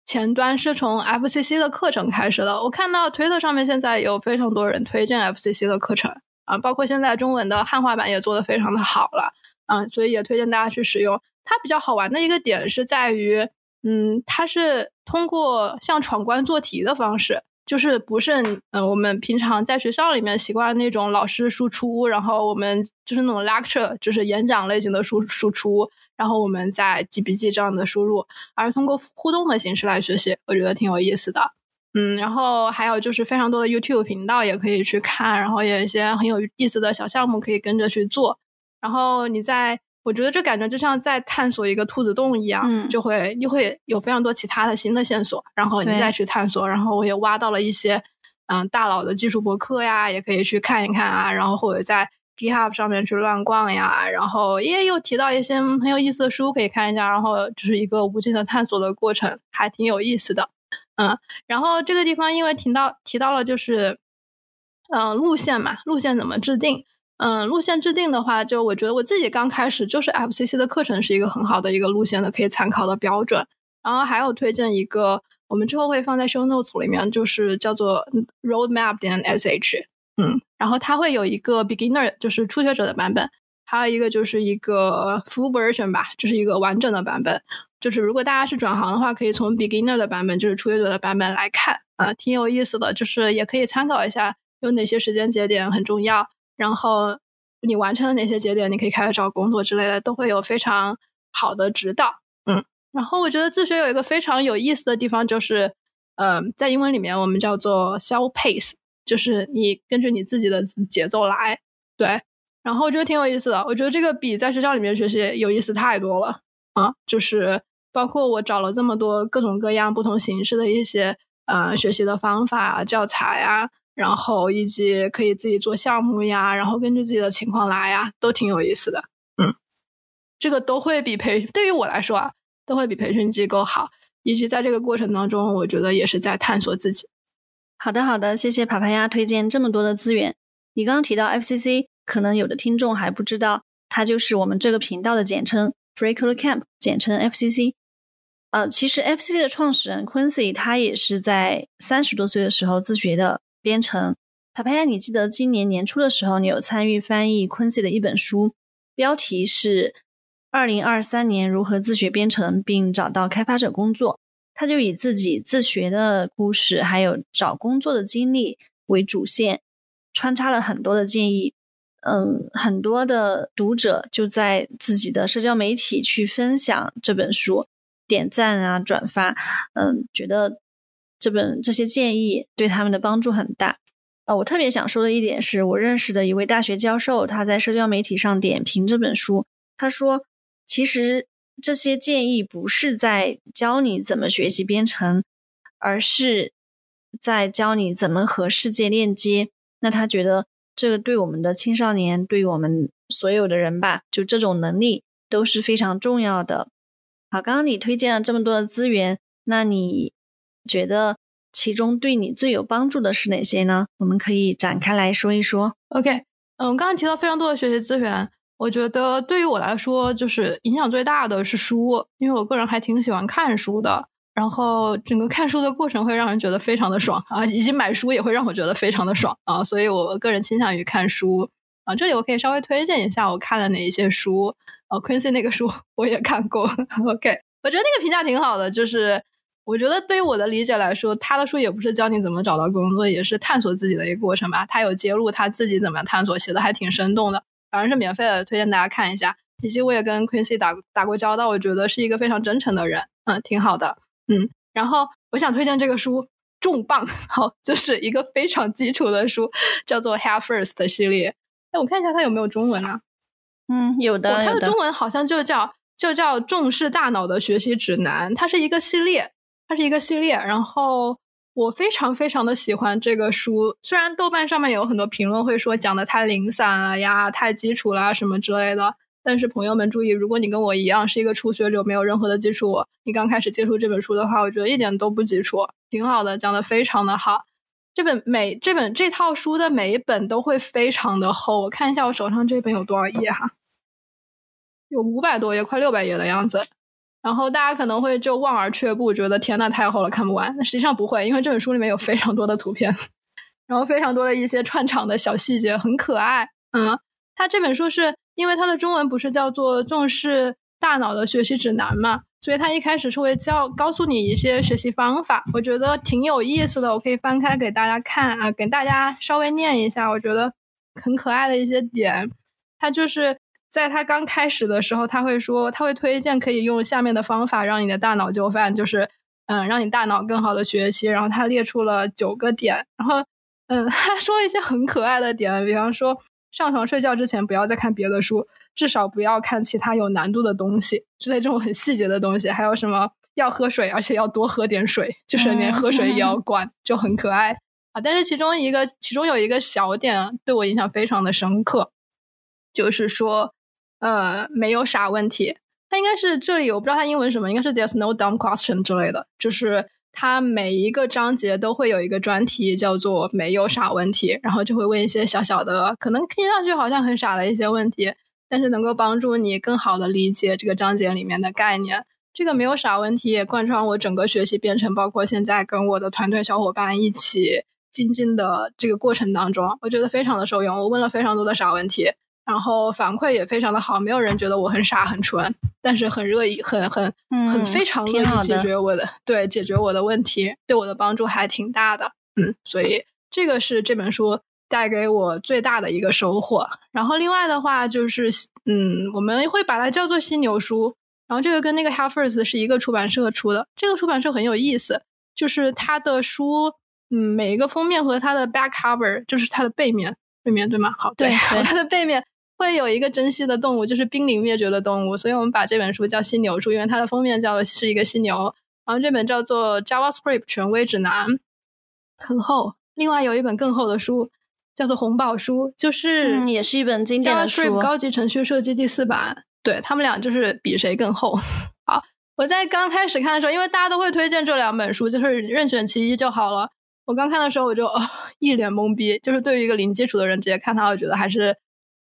前端是从 FCC 的课程开始的，我看到推特上面现在有非常多人推荐 FCC 的课程。啊，包括现在中文的汉化版也做的非常的好了，嗯，所以也推荐大家去使用。它比较好玩的一个点是在于，嗯，它是通过像闯关做题的方式，就是不是嗯我们平常在学校里面习惯那种老师输出，然后我们就是那种 lecture，就是演讲类型的输输出，然后我们再记笔记这样的输入，而通过互动的形式来学习，我觉得挺有意思的。嗯，然后还有就是非常多的 YouTube 频道也可以去看，然后有一些很有意思的小项目可以跟着去做。然后你在，我觉得这感觉就像在探索一个兔子洞一样，就会又会有非常多其他的新的线索，然后你再去探索。然后我也挖到了一些嗯大佬的技术博客呀，也可以去看一看啊。然后或者在 GitHub 上面去乱逛呀，然后也又提到一些很有意思的书可以看一下。然后就是一个无尽的探索的过程，还挺有意思的。嗯，然后这个地方因为提到提到了就是，嗯，路线嘛，路线怎么制定？嗯，路线制定的话，就我觉得我自己刚开始就是 FCC 的课程是一个很好的一个路线的可以参考的标准。然后还有推荐一个，我们之后会放在 Show Notes 里面，就是叫做 Roadmap 点 SH。嗯，然后它会有一个 Beginner，就是初学者的版本，还有一个就是一个 Full Version 吧，就是一个完整的版本。就是如果大家是转行的话，可以从 beginner 的版本，就是初学者的版本来看，啊，挺有意思的。就是也可以参考一下，有哪些时间节点很重要，然后你完成了哪些节点，你可以开始找工作之类的，都会有非常好的指导。嗯，然后我觉得自学有一个非常有意思的地方，就是，嗯，在英文里面我们叫做 self pace，就是你根据你自己的节奏来。对，然后我觉得挺有意思的。我觉得这个比在学校里面学习有意思太多了。啊，就是。包括我找了这么多各种各样不同形式的一些呃学习的方法教材啊，然后以及可以自己做项目呀，然后根据自己的情况来呀，都挺有意思的。嗯，这个都会比培对于我来说啊，都会比培训机构好。以及在这个过程当中，我觉得也是在探索自己。好的，好的，谢谢帕帕鸭推荐这么多的资源。你刚刚提到 FCC，可能有的听众还不知道，它就是我们这个频道的简称，Free Code Camp，简称 FCC。呃，其实 F C 的创始人 Quincy 他也是在三十多岁的时候自学的编程。帕帕鸭，你记得今年年初的时候，你有参与翻译 Quincy 的一本书，标题是《二零二三年如何自学编程并找到开发者工作》。他就以自己自学的故事，还有找工作的经历为主线，穿插了很多的建议。嗯，很多的读者就在自己的社交媒体去分享这本书，点赞啊，转发。嗯，觉得这本这些建议对他们的帮助很大。啊，我特别想说的一点是，我认识的一位大学教授，他在社交媒体上点评这本书，他说，其实。这些建议不是在教你怎么学习编程，而是在教你怎么和世界链接。那他觉得这个对我们的青少年，对于我们所有的人吧，就这种能力都是非常重要的。好，刚刚你推荐了这么多的资源，那你觉得其中对你最有帮助的是哪些呢？我们可以展开来说一说。OK，嗯，刚刚提到非常多的学习资源。我觉得对于我来说，就是影响最大的是书，因为我个人还挺喜欢看书的。然后整个看书的过程会让人觉得非常的爽啊，以及买书也会让我觉得非常的爽啊，所以我个人倾向于看书啊。这里我可以稍微推荐一下我看了哪一些书。哦，Quincy 那个书我也看过。OK，我觉得那个评价挺好的，就是我觉得对于我的理解来说，他的书也不是教你怎么找到工作，也是探索自己的一个过程吧。他有揭露他自己怎么样探索，写的还挺生动的。反正是免费的，推荐大家看一下。以及我也跟 Quincy 打打过交道，我觉得是一个非常真诚的人，嗯，挺好的，嗯。然后我想推荐这个书，重磅，好，就是一个非常基础的书，叫做 Head First 系列。哎，我看一下它有没有中文啊？嗯，有的，它的中文好像就叫就叫重视大脑的学习指南。它是一个系列，它是一个系列，然后。我非常非常的喜欢这个书，虽然豆瓣上面有很多评论会说讲的太零散了呀，太基础啦什么之类的，但是朋友们注意，如果你跟我一样是一个初学者，没有任何的基础，你刚开始接触这本书的话，我觉得一点都不基础，挺好的，讲的非常的好。这本每这本这套书的每一本都会非常的厚，我看一下我手上这本有多少页哈，有五百多页，快六百页的样子。然后大家可能会就望而却步，觉得天呐太厚了看不完。那实际上不会，因为这本书里面有非常多的图片，然后非常多的一些串场的小细节，很可爱。嗯，它这本书是因为它的中文不是叫做《重视大脑的学习指南》嘛，所以它一开始是会教告诉你一些学习方法，我觉得挺有意思的。我可以翻开给大家看啊，给大家稍微念一下，我觉得很可爱的一些点。它就是。在他刚开始的时候，他会说，他会推荐可以用下面的方法让你的大脑就范，就是，嗯，让你大脑更好的学习。然后他列出了九个点，然后，嗯，他说了一些很可爱的点，比方说上床睡觉之前不要再看别的书，至少不要看其他有难度的东西之类这种很细节的东西。还有什么要喝水，而且要多喝点水，就是连喝水也要 管，就很可爱啊。但是其中一个，其中有一个小点对我印象非常的深刻，就是说。呃，没有傻问题。它应该是这里，我不知道它英文什么，应该是 There's no dumb question 之类的。就是它每一个章节都会有一个专题，叫做没有傻问题，然后就会问一些小小的，可能听上去好像很傻的一些问题，但是能够帮助你更好的理解这个章节里面的概念。这个没有啥问题，也贯穿我整个学习编程，包括现在跟我的团队小伙伴一起精进的这个过程当中，我觉得非常的受用。我问了非常多的傻问题。然后反馈也非常的好，没有人觉得我很傻很蠢，但是很乐意，很很很非常乐意解决我的对解决我的问题，对我的帮助还挺大的，嗯，所以这个是这本书带给我最大的一个收获。然后另外的话就是，嗯，我们会把它叫做犀牛书，然后这个跟那个 Halfers 是一个出版社出的，这个出版社很有意思，就是它的书，嗯，每一个封面和它的 back cover 就是它的背面，背面对吗？好，对，它的背面。会有一个珍稀的动物，就是濒临灭绝的动物，所以我们把这本书叫犀牛书，因为它的封面叫是一个犀牛。然后这本叫做 JavaScript 权威指南，很厚。另外有一本更厚的书，叫做红宝书，就是也是一本经典的书，高级程序设计第四版。对他们俩就是比谁更厚。好，我在刚开始看的时候，因为大家都会推荐这两本书，就是任选其一就好了。我刚看的时候我就 一脸懵逼，就是对于一个零基础的人直接看它，我觉得还是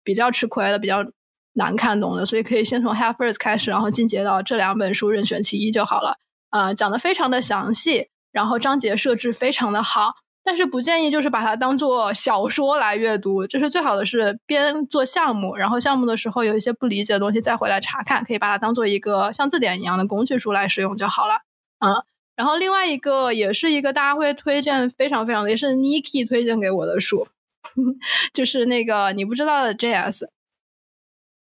比较吃亏的，比较难看懂的。所以可以先从 Half Earth 开始，然后进阶到这两本书任选其一就好了。呃，讲的非常的详细，然后章节设置非常的好。但是不建议就是把它当做小说来阅读，就是最好的是边做项目，然后项目的时候有一些不理解的东西再回来查看，可以把它当做一个像字典一样的工具书来使用就好了。嗯，然后另外一个也是一个大家会推荐非常非常的，也是 Niki 推荐给我的书，就是那个你不知道的 JS，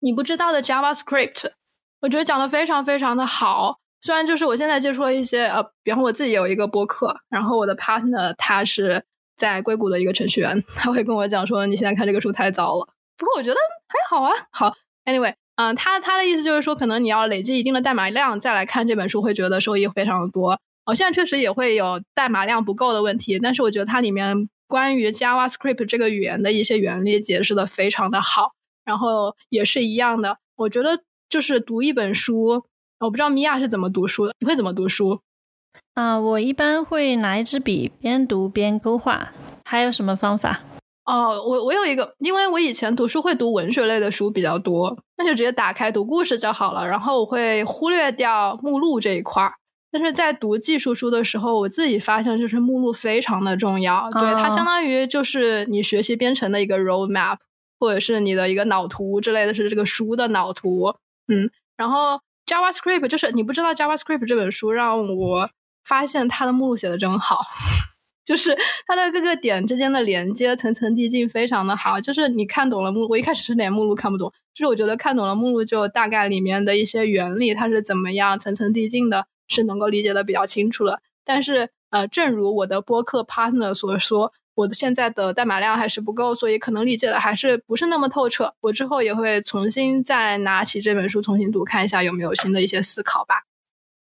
你不知道的 JavaScript，我觉得讲的非常非常的好。虽然就是我现在接触了一些呃，比方我自己有一个播客，然后我的 partner 他是在硅谷的一个程序员，他会跟我讲说你现在看这个书太糟了。不过我觉得还好啊。好，anyway，嗯，他他的意思就是说，可能你要累积一定的代码量再来看这本书，会觉得收益非常的多。哦，现在确实也会有代码量不够的问题，但是我觉得它里面关于 JavaScript 这个语言的一些原理解释的非常的好。然后也是一样的，我觉得就是读一本书。我不知道米娅是怎么读书的，你会怎么读书？啊，我一般会拿一支笔边读边勾画。还有什么方法？哦，我我有一个，因为我以前读书会读文学类的书比较多，那就直接打开读故事就好了。然后我会忽略掉目录这一块儿。但是在读技术书的时候，我自己发现就是目录非常的重要，对它相当于就是你学习编程的一个 roadmap，或者是你的一个脑图之类的是这个书的脑图。嗯，然后。JavaScript 就是你不知道 JavaScript 这本书让我发现它的目录写的真好，就是它的各个点之间的连接层层递进非常的好。就是你看懂了目，我一开始是连目录看不懂，就是我觉得看懂了目录就大概里面的一些原理它是怎么样层层递进的，是能够理解的比较清楚了。但是呃，正如我的播客 partner 所说。我的现在的代码量还是不够，所以可能理解的还是不是那么透彻。我之后也会重新再拿起这本书重新读，看一下有没有新的一些思考吧。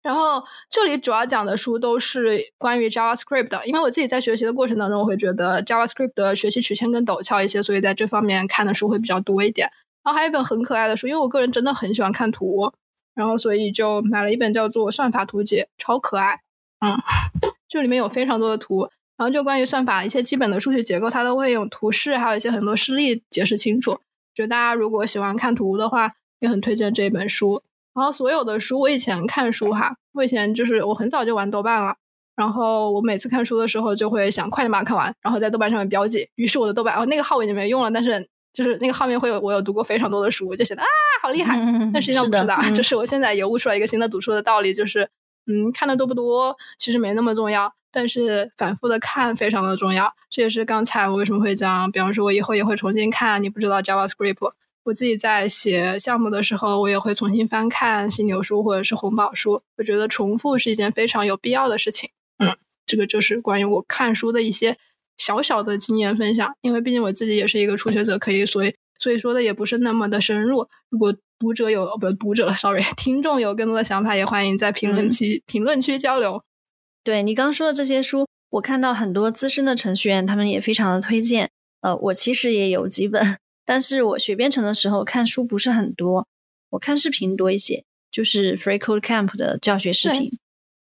然后这里主要讲的书都是关于 JavaScript 的，因为我自己在学习的过程当中，我会觉得 JavaScript 的学习曲线更陡峭一些，所以在这方面看的书会比较多一点。然后还有一本很可爱的书，因为我个人真的很喜欢看图，然后所以就买了一本叫做《算法图解》，超可爱。嗯，这里面有非常多的图。然后就关于算法一些基本的数学结构，它都会用图示，还有一些很多示例解释清楚。觉得大家如果喜欢看图的话，也很推荐这一本书。然后所有的书，我以前看书哈，我以前就是我很早就玩豆瓣了。然后我每次看书的时候，就会想快点把它看完，然后在豆瓣上面标记。于是我的豆瓣哦那个号我已经没用了，但是就是那个号面会有我有读过非常多的书，我就觉得啊好厉害。但实际上不知道，就是我现在也悟出来一个新的读书的道理，就是嗯看的多不多其实没那么重要。但是反复的看非常的重要，这也是刚才我为什么会讲，比方说我以后也会重新看。你不知道 JavaScript，我自己在写项目的时候，我也会重新翻看犀牛书或者是红宝书。我觉得重复是一件非常有必要的事情。嗯，这个就是关于我看书的一些小小的经验分享。因为毕竟我自己也是一个初学者，可以所以所以说的也不是那么的深入。如果读者有不读者了，sorry，听众有更多的想法，也欢迎在评论区评论区交流。对你刚说的这些书，我看到很多资深的程序员，他们也非常的推荐。呃，我其实也有几本，但是我学编程的时候看书不是很多，我看视频多一些，就是 Free Code Camp 的教学视频。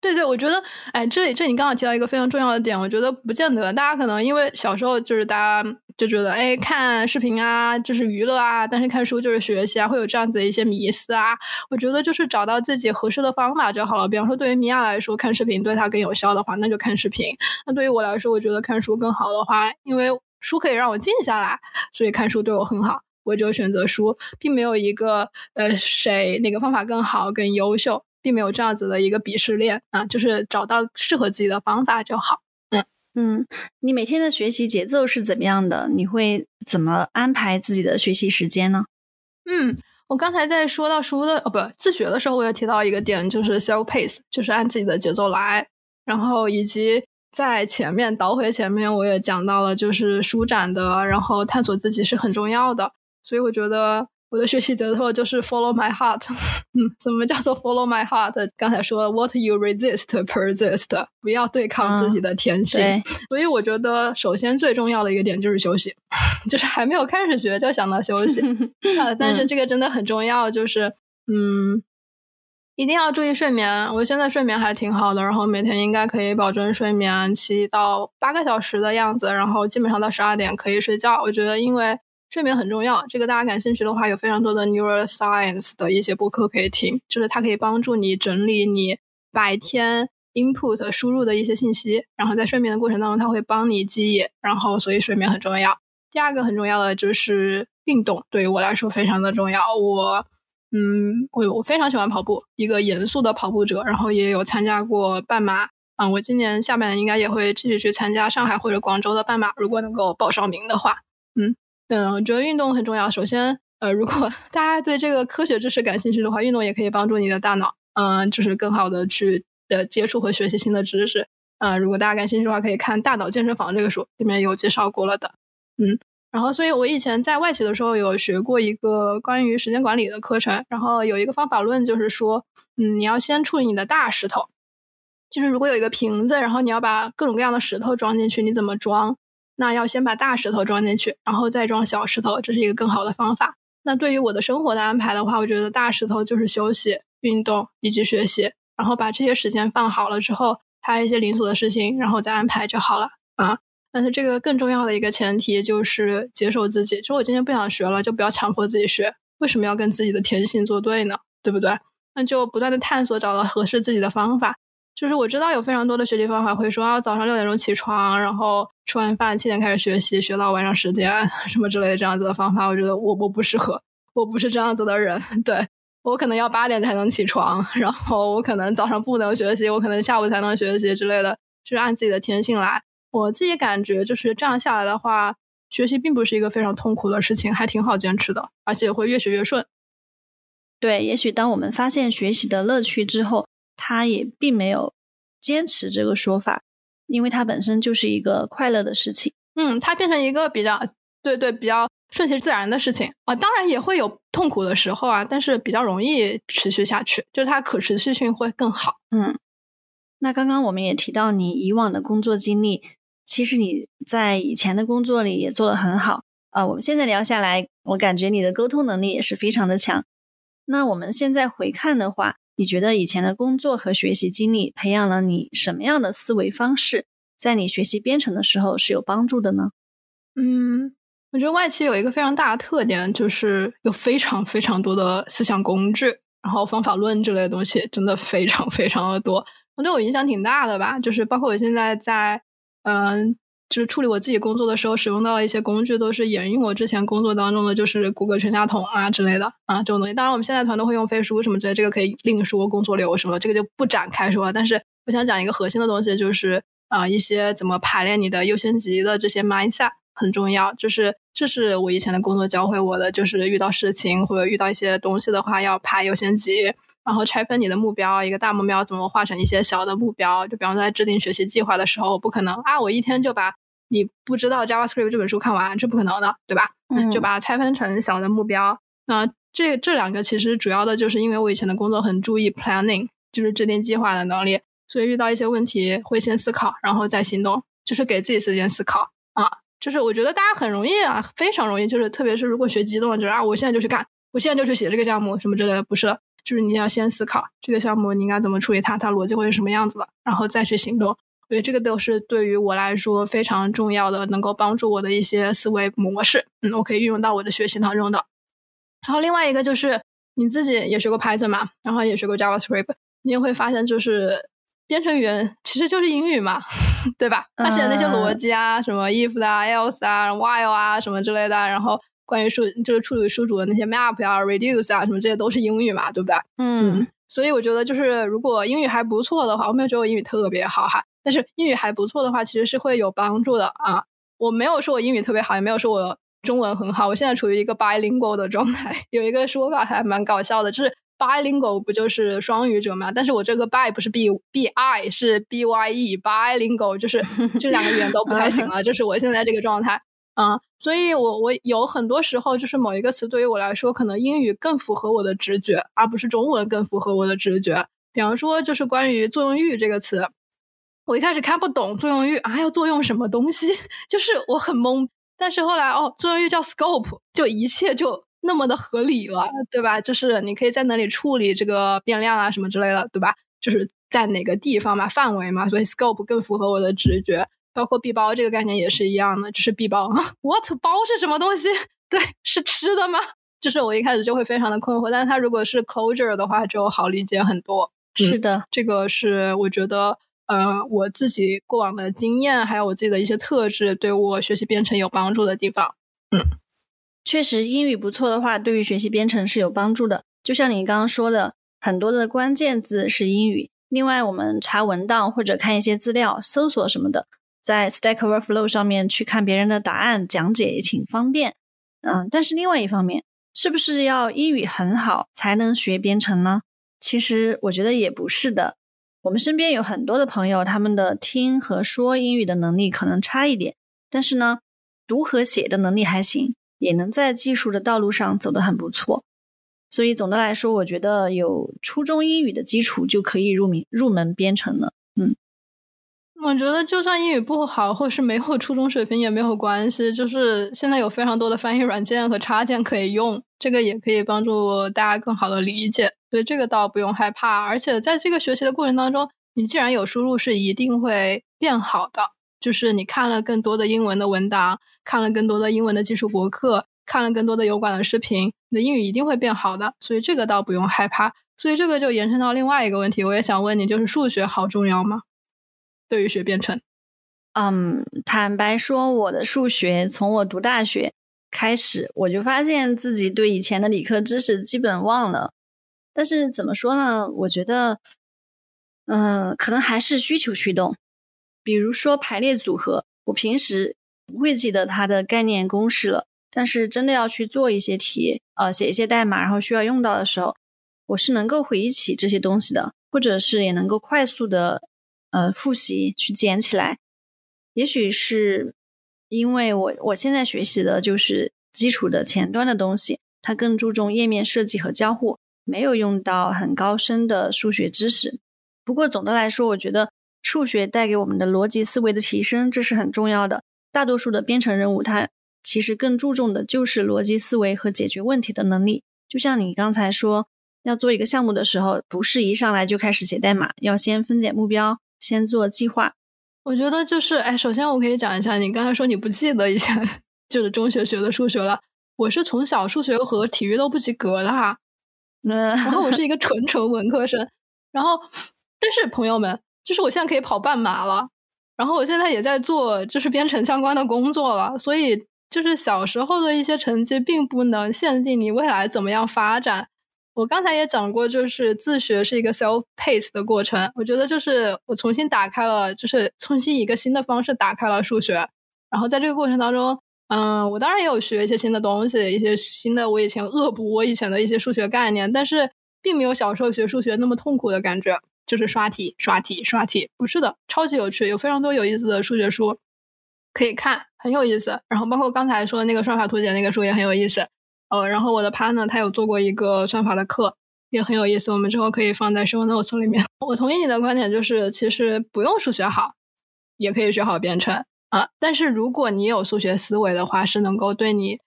对对，我觉得，哎，这里这你刚好提到一个非常重要的点，我觉得不见得，大家可能因为小时候就是大家就觉得，哎，看视频啊就是娱乐啊，但是看书就是学习啊，会有这样子的一些迷思啊。我觉得就是找到自己合适的方法就好了。比方说，对于米娅来说，看视频对她更有效的话，那就看视频；那对于我来说，我觉得看书更好的话，因为书可以让我静下来，所以看书对我很好，我就选择书，并没有一个呃谁哪个方法更好更优秀。并没有这样子的一个鄙视链啊，就是找到适合自己的方法就好。嗯嗯，你每天的学习节奏是怎么样的？你会怎么安排自己的学习时间呢？嗯，我刚才在说到书的哦不自学的时候，我也提到一个点，就是 self pace，就是按自己的节奏来。然后以及在前面倒回前面，我也讲到了，就是舒展的，然后探索自己是很重要的。所以我觉得。我的学习节奏就是 follow my heart。嗯，什么叫做 follow my heart？刚才说了 what you resist persist，不要对抗自己的天性。所以我觉得，首先最重要的一个点就是休息，就是还没有开始学就想到休息。啊，但是这个真的很重要，就是嗯，一定要注意睡眠。我现在睡眠还挺好的，然后每天应该可以保证睡眠七到八个小时的样子，然后基本上到十二点可以睡觉。我觉得因为睡眠很重要，这个大家感兴趣的话，有非常多的 neuroscience 的一些播客可以听，就是它可以帮助你整理你白天 input 输入的一些信息，然后在睡眠的过程当中，它会帮你记忆，然后所以睡眠很重要。第二个很重要的就是运动，对于我来说非常的重要。我，嗯，我我非常喜欢跑步，一个严肃的跑步者，然后也有参加过半马。嗯，我今年下半年应该也会继续去参加上海或者广州的半马，如果能够报上名的话。嗯嗯，我觉得运动很重要。首先，呃，如果 大家对这个科学知识感兴趣的话，运动也可以帮助你的大脑，嗯，就是更好的去呃接触和学习新的知识。嗯，如果大家感兴趣的话，可以看《大脑健身房》这个书，里面有介绍过了的。嗯，然后，所以我以前在外企的时候有学过一个关于时间管理的课程，然后有一个方法论，就是说，嗯，你要先处理你的大石头，就是如果有一个瓶子，然后你要把各种各样的石头装进去，你怎么装？那要先把大石头装进去，然后再装小石头，这是一个更好的方法。那对于我的生活的安排的话，我觉得大石头就是休息、运动以及学习，然后把这些时间放好了之后，还有一些零碎的事情，然后再安排就好了啊。但是这个更重要的一个前提就是接受自己。其实我今天不想学了，就不要强迫自己学。为什么要跟自己的天性作对呢？对不对？那就不断的探索，找到合适自己的方法。就是我知道有非常多的学习方法会说，啊，早上六点钟起床，然后吃完饭七点开始学习，学到晚上十点，什么之类的这样子的方法。我觉得我我不适合，我不是这样子的人。对我可能要八点才能起床，然后我可能早上不能学习，我可能下午才能学习之类的，就是按自己的天性来。我自己感觉就是这样下来的话，学习并不是一个非常痛苦的事情，还挺好坚持的，而且会越学越顺。对，也许当我们发现学习的乐趣之后，他也并没有坚持这个说法，因为它本身就是一个快乐的事情。嗯，它变成一个比较对对比较顺其自然的事情啊，当然也会有痛苦的时候啊，但是比较容易持续下去，就是它可持续性会更好。嗯，那刚刚我们也提到你以往的工作经历。其实你在以前的工作里也做得很好啊。我们现在聊下来，我感觉你的沟通能力也是非常的强。那我们现在回看的话，你觉得以前的工作和学习经历培养了你什么样的思维方式，在你学习编程的时候是有帮助的呢？嗯，我觉得外企有一个非常大的特点，就是有非常非常多的思想工具，然后方法论之类的东西，真的非常非常的多，对我影响挺大的吧。就是包括我现在在。嗯，就是处理我自己工作的时候使用到的一些工具，都是沿用我之前工作当中的，就是谷歌全家桶啊之类的啊这种东西。当然，我们现在团队会用飞书什么之类，这个可以另说工作流什么，这个就不展开说。但是我想讲一个核心的东西，就是啊一些怎么排练你的优先级的这些 mindset 很重要。就是这是我以前的工作教会我的，就是遇到事情或者遇到一些东西的话，要排优先级。然后拆分你的目标，一个大目标怎么化成一些小的目标？就比方在制定学习计划的时候，不可能啊，我一天就把你不知道 JavaScript 这本书看完，这不可能的，对吧？嗯，就把它拆分成小的目标。那这这两个其实主要的就是因为我以前的工作很注意 planning，就是制定计划的能力，所以遇到一些问题会先思考，然后再行动，就是给自己时间思考啊。就是我觉得大家很容易啊，非常容易，就是特别是如果学激动了，就是啊，我现在就去干，我现在就去写这个项目什么之类的，不是。就是你要先思考这个项目你应该怎么处理它，它逻辑会是什么样子的，然后再去行动。所以这个都是对于我来说非常重要的，能够帮助我的一些思维模式。嗯，我可以运用到我的学习当中的。然后另外一个就是你自己也学过 Python 嘛，然后也学过 JavaScript，你也会发现就是编程语言其实就是英语嘛，对吧？它写的那些逻辑啊，什么 if 啊、else 啊、while 啊什么之类的，然后。关于数就是处理数组的那些 map 啊、reduce 啊什么这些都是英语嘛，对不对？嗯，所以我觉得就是如果英语还不错的话，我没有觉得我英语特别好哈，但是英语还不错的话，其实是会有帮助的啊。我没有说我英语特别好，也没有说我中文很好，我现在处于一个 bilingual 的状态。有一个说法还蛮搞笑的，就是 bilingual 不就是双语者嘛？但是我这个 bi 不是 b b i 是 b y e bilingual，就是这两个语言都不太行了，就是我现在这个状态。啊，所以我我有很多时候就是某一个词对于我来说，可能英语更符合我的直觉，而不是中文更符合我的直觉。比方说，就是关于作用域这个词，我一开始看不懂作用域啊，要作用什么东西，就是我很懵。但是后来哦，作用域叫 scope，就一切就那么的合理了，对吧？就是你可以在哪里处理这个变量啊什么之类的，对吧？就是在哪个地方嘛，范围嘛，所以 scope 更符合我的直觉。包括闭包这个概念也是一样的，就是闭包，what 包是什么东西？对，是吃的吗？就是我一开始就会非常的困惑，但是它如果是 closure 的话，就好理解很多。是的，这个是我觉得，呃，我自己过往的经验，还有我自己的一些特质，对我学习编程有帮助的地方。嗯，确实，英语不错的话，对于学习编程是有帮助的。就像你刚刚说的，很多的关键字是英语。另外，我们查文档或者看一些资料、搜索什么的，在 Stack Overflow 上面去看别人的答案讲解也挺方便。嗯，但是另外一方面，是不是要英语很好才能学编程呢？其实我觉得也不是的，我们身边有很多的朋友，他们的听和说英语的能力可能差一点，但是呢，读和写的能力还行，也能在技术的道路上走得很不错。所以总的来说，我觉得有初中英语的基础就可以入门入门编程了。嗯。我觉得就算英语不好，或是没有初中水平也没有关系。就是现在有非常多的翻译软件和插件可以用，这个也可以帮助大家更好的理解。所以这个倒不用害怕。而且在这个学习的过程当中，你既然有输入，是一定会变好的。就是你看了更多的英文的文档，看了更多的英文的技术博客，看了更多的油管的视频，你的英语一定会变好的。所以这个倒不用害怕。所以这个就延伸到另外一个问题，我也想问你，就是数学好重要吗？对于学编程，嗯，坦白说，我的数学从我读大学开始，我就发现自己对以前的理科知识基本忘了。但是怎么说呢？我觉得，嗯，可能还是需求驱动。比如说排列组合，我平时不会记得它的概念公式了，但是真的要去做一些题，呃，写一些代码，然后需要用到的时候，我是能够回忆起这些东西的，或者是也能够快速的。呃，复习去捡起来，也许是因为我我现在学习的就是基础的前端的东西，它更注重页面设计和交互，没有用到很高深的数学知识。不过总的来说，我觉得数学带给我们的逻辑思维的提升，这是很重要的。大多数的编程任务，它其实更注重的就是逻辑思维和解决问题的能力。就像你刚才说，要做一个项目的时候，不是一上来就开始写代码，要先分解目标。先做计划，我觉得就是，哎，首先我可以讲一下，你刚才说你不记得以前就是中学学的数学了，我是从小数学和体育都不及格的哈，嗯，然后我是一个纯纯文科生，然后但是朋友们，就是我现在可以跑半马了，然后我现在也在做就是编程相关的工作了，所以就是小时候的一些成绩并不能限定你未来怎么样发展。我刚才也讲过，就是自学是一个 self pace 的过程。我觉得就是我重新打开了，就是重新以一个新的方式打开了数学。然后在这个过程当中，嗯，我当然也有学一些新的东西，一些新的我以前恶补我以前的一些数学概念，但是并没有小时候学数学那么痛苦的感觉，就是刷题、刷题、刷题。不是的，超级有趣，有非常多有意思的数学书可以看，很有意思。然后包括刚才说的那个算法图解那个书也很有意思。呃，然后我的 partner 他有做过一个算法的课，也很有意思。我们之后可以放在 show notes 里面。我同意你的观点，就是其实不用数学好，也可以学好编程啊。但是如果你有数学思维的话，是能够对你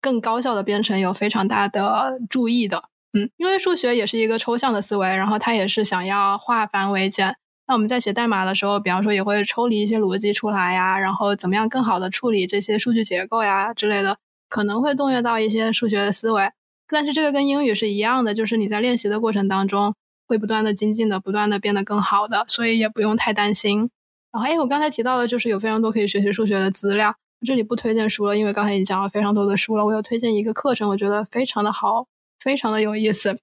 更高效的编程有非常大的注意的。嗯，因为数学也是一个抽象的思维，然后它也是想要化繁为简。那我们在写代码的时候，比方说也会抽离一些逻辑出来呀，然后怎么样更好的处理这些数据结构呀之类的。可能会动用到一些数学的思维，但是这个跟英语是一样的，就是你在练习的过程当中会不断的精进的，不断的变得更好的，所以也不用太担心。然后，哎，我刚才提到的就是有非常多可以学习数学的资料，这里不推荐书了，因为刚才已经讲了非常多的书了。我要推荐一个课程，我觉得非常的好，非常的有意思，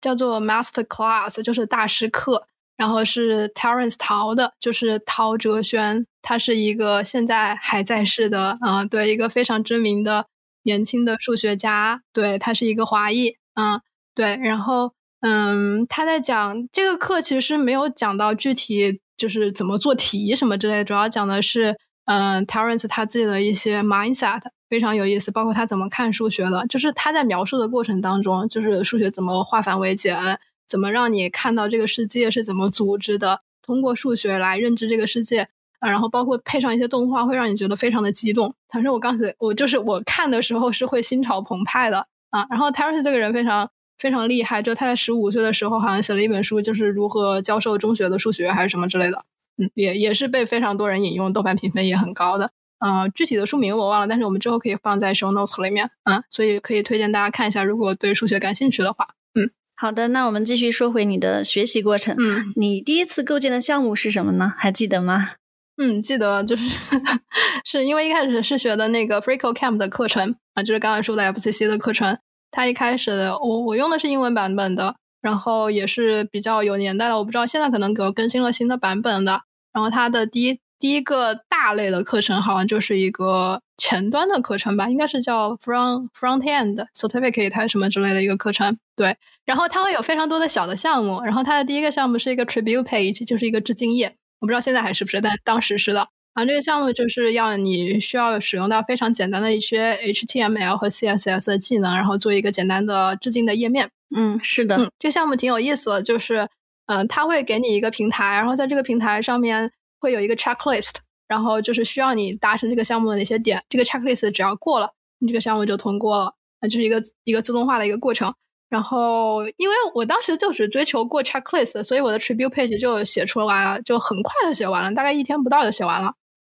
叫做 Master Class，就是大师课。然后是 Terence 陶的，就是陶哲轩，他是一个现在还在世的，嗯，对，一个非常知名的年轻的数学家，对他是一个华裔，嗯，对，然后，嗯，他在讲这个课，其实没有讲到具体就是怎么做题什么之类，主要讲的是，嗯，Terence 他自己的一些 mindset 非常有意思，包括他怎么看数学的，就是他在描述的过程当中，就是数学怎么化繁为简。怎么让你看到这个世界是怎么组织的？通过数学来认知这个世界啊，然后包括配上一些动画，会让你觉得非常的激动。反正我刚才我就是我看的时候是会心潮澎湃的。啊。然后 Terence 这个人非常非常厉害，就他在十五岁的时候好像写了一本书，就是如何教授中学的数学还是什么之类的，嗯，也也是被非常多人引用，豆瓣评分也很高的。呃，具体的书名我忘了，但是我们之后可以放在 show notes 里面，啊，所以可以推荐大家看一下，如果对数学感兴趣的话，嗯，好的，那我们继续说回你的学习过程，嗯，你第一次构建的项目是什么呢？还记得吗？嗯，记得，就是 是因为一开始是学的那个 FreeCodeCamp 的课程啊，就是刚才说的 FCC 的课程，它一开始我我用的是英文版本的，然后也是比较有年代了，我不知道现在可能给我更新了新的版本的，然后它的第一。第一个大类的课程好像就是一个前端的课程吧，应该是叫 front front end certificate 什么之类的一个课程。对，然后它会有非常多的小的项目，然后它的第一个项目是一个 tribute page，就是一个致敬页。我不知道现在还是不是，但当时是的。然后这个项目就是要你需要使用到非常简单的一些 HTML 和 CSS 的技能，然后做一个简单的致敬的页面。嗯，是的，这个项目挺有意思的，就是嗯，它会给你一个平台，然后在这个平台上面。会有一个 checklist，然后就是需要你达成这个项目的哪些点，这个 checklist 只要过了，你这个项目就通过了，那就是一个一个自动化的一个过程。然后因为我当时就只追求过 checklist，所以我的 tribute page 就写出来了，就很快的写完了，大概一天不到就写完了。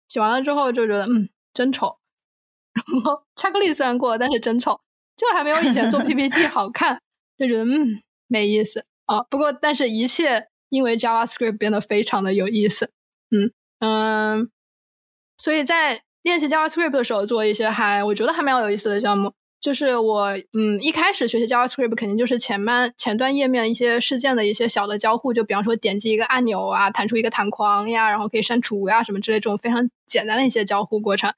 写完了之后就觉得嗯真丑，然后 checklist 虽然过了，但是真丑，就还没有以前做 PPT 好看，就觉得嗯没意思啊。不过但是一切因为 JavaScript 变得非常的有意思。嗯嗯，所以在练习 JavaScript 的时候做一些还我觉得还蛮有意思的项目，就是我嗯一开始学习 JavaScript 肯定就是前面前端页面一些事件的一些小的交互，就比方说点击一个按钮啊，弹出一个弹框呀，然后可以删除呀什么之类这种非常简单的一些交互过程。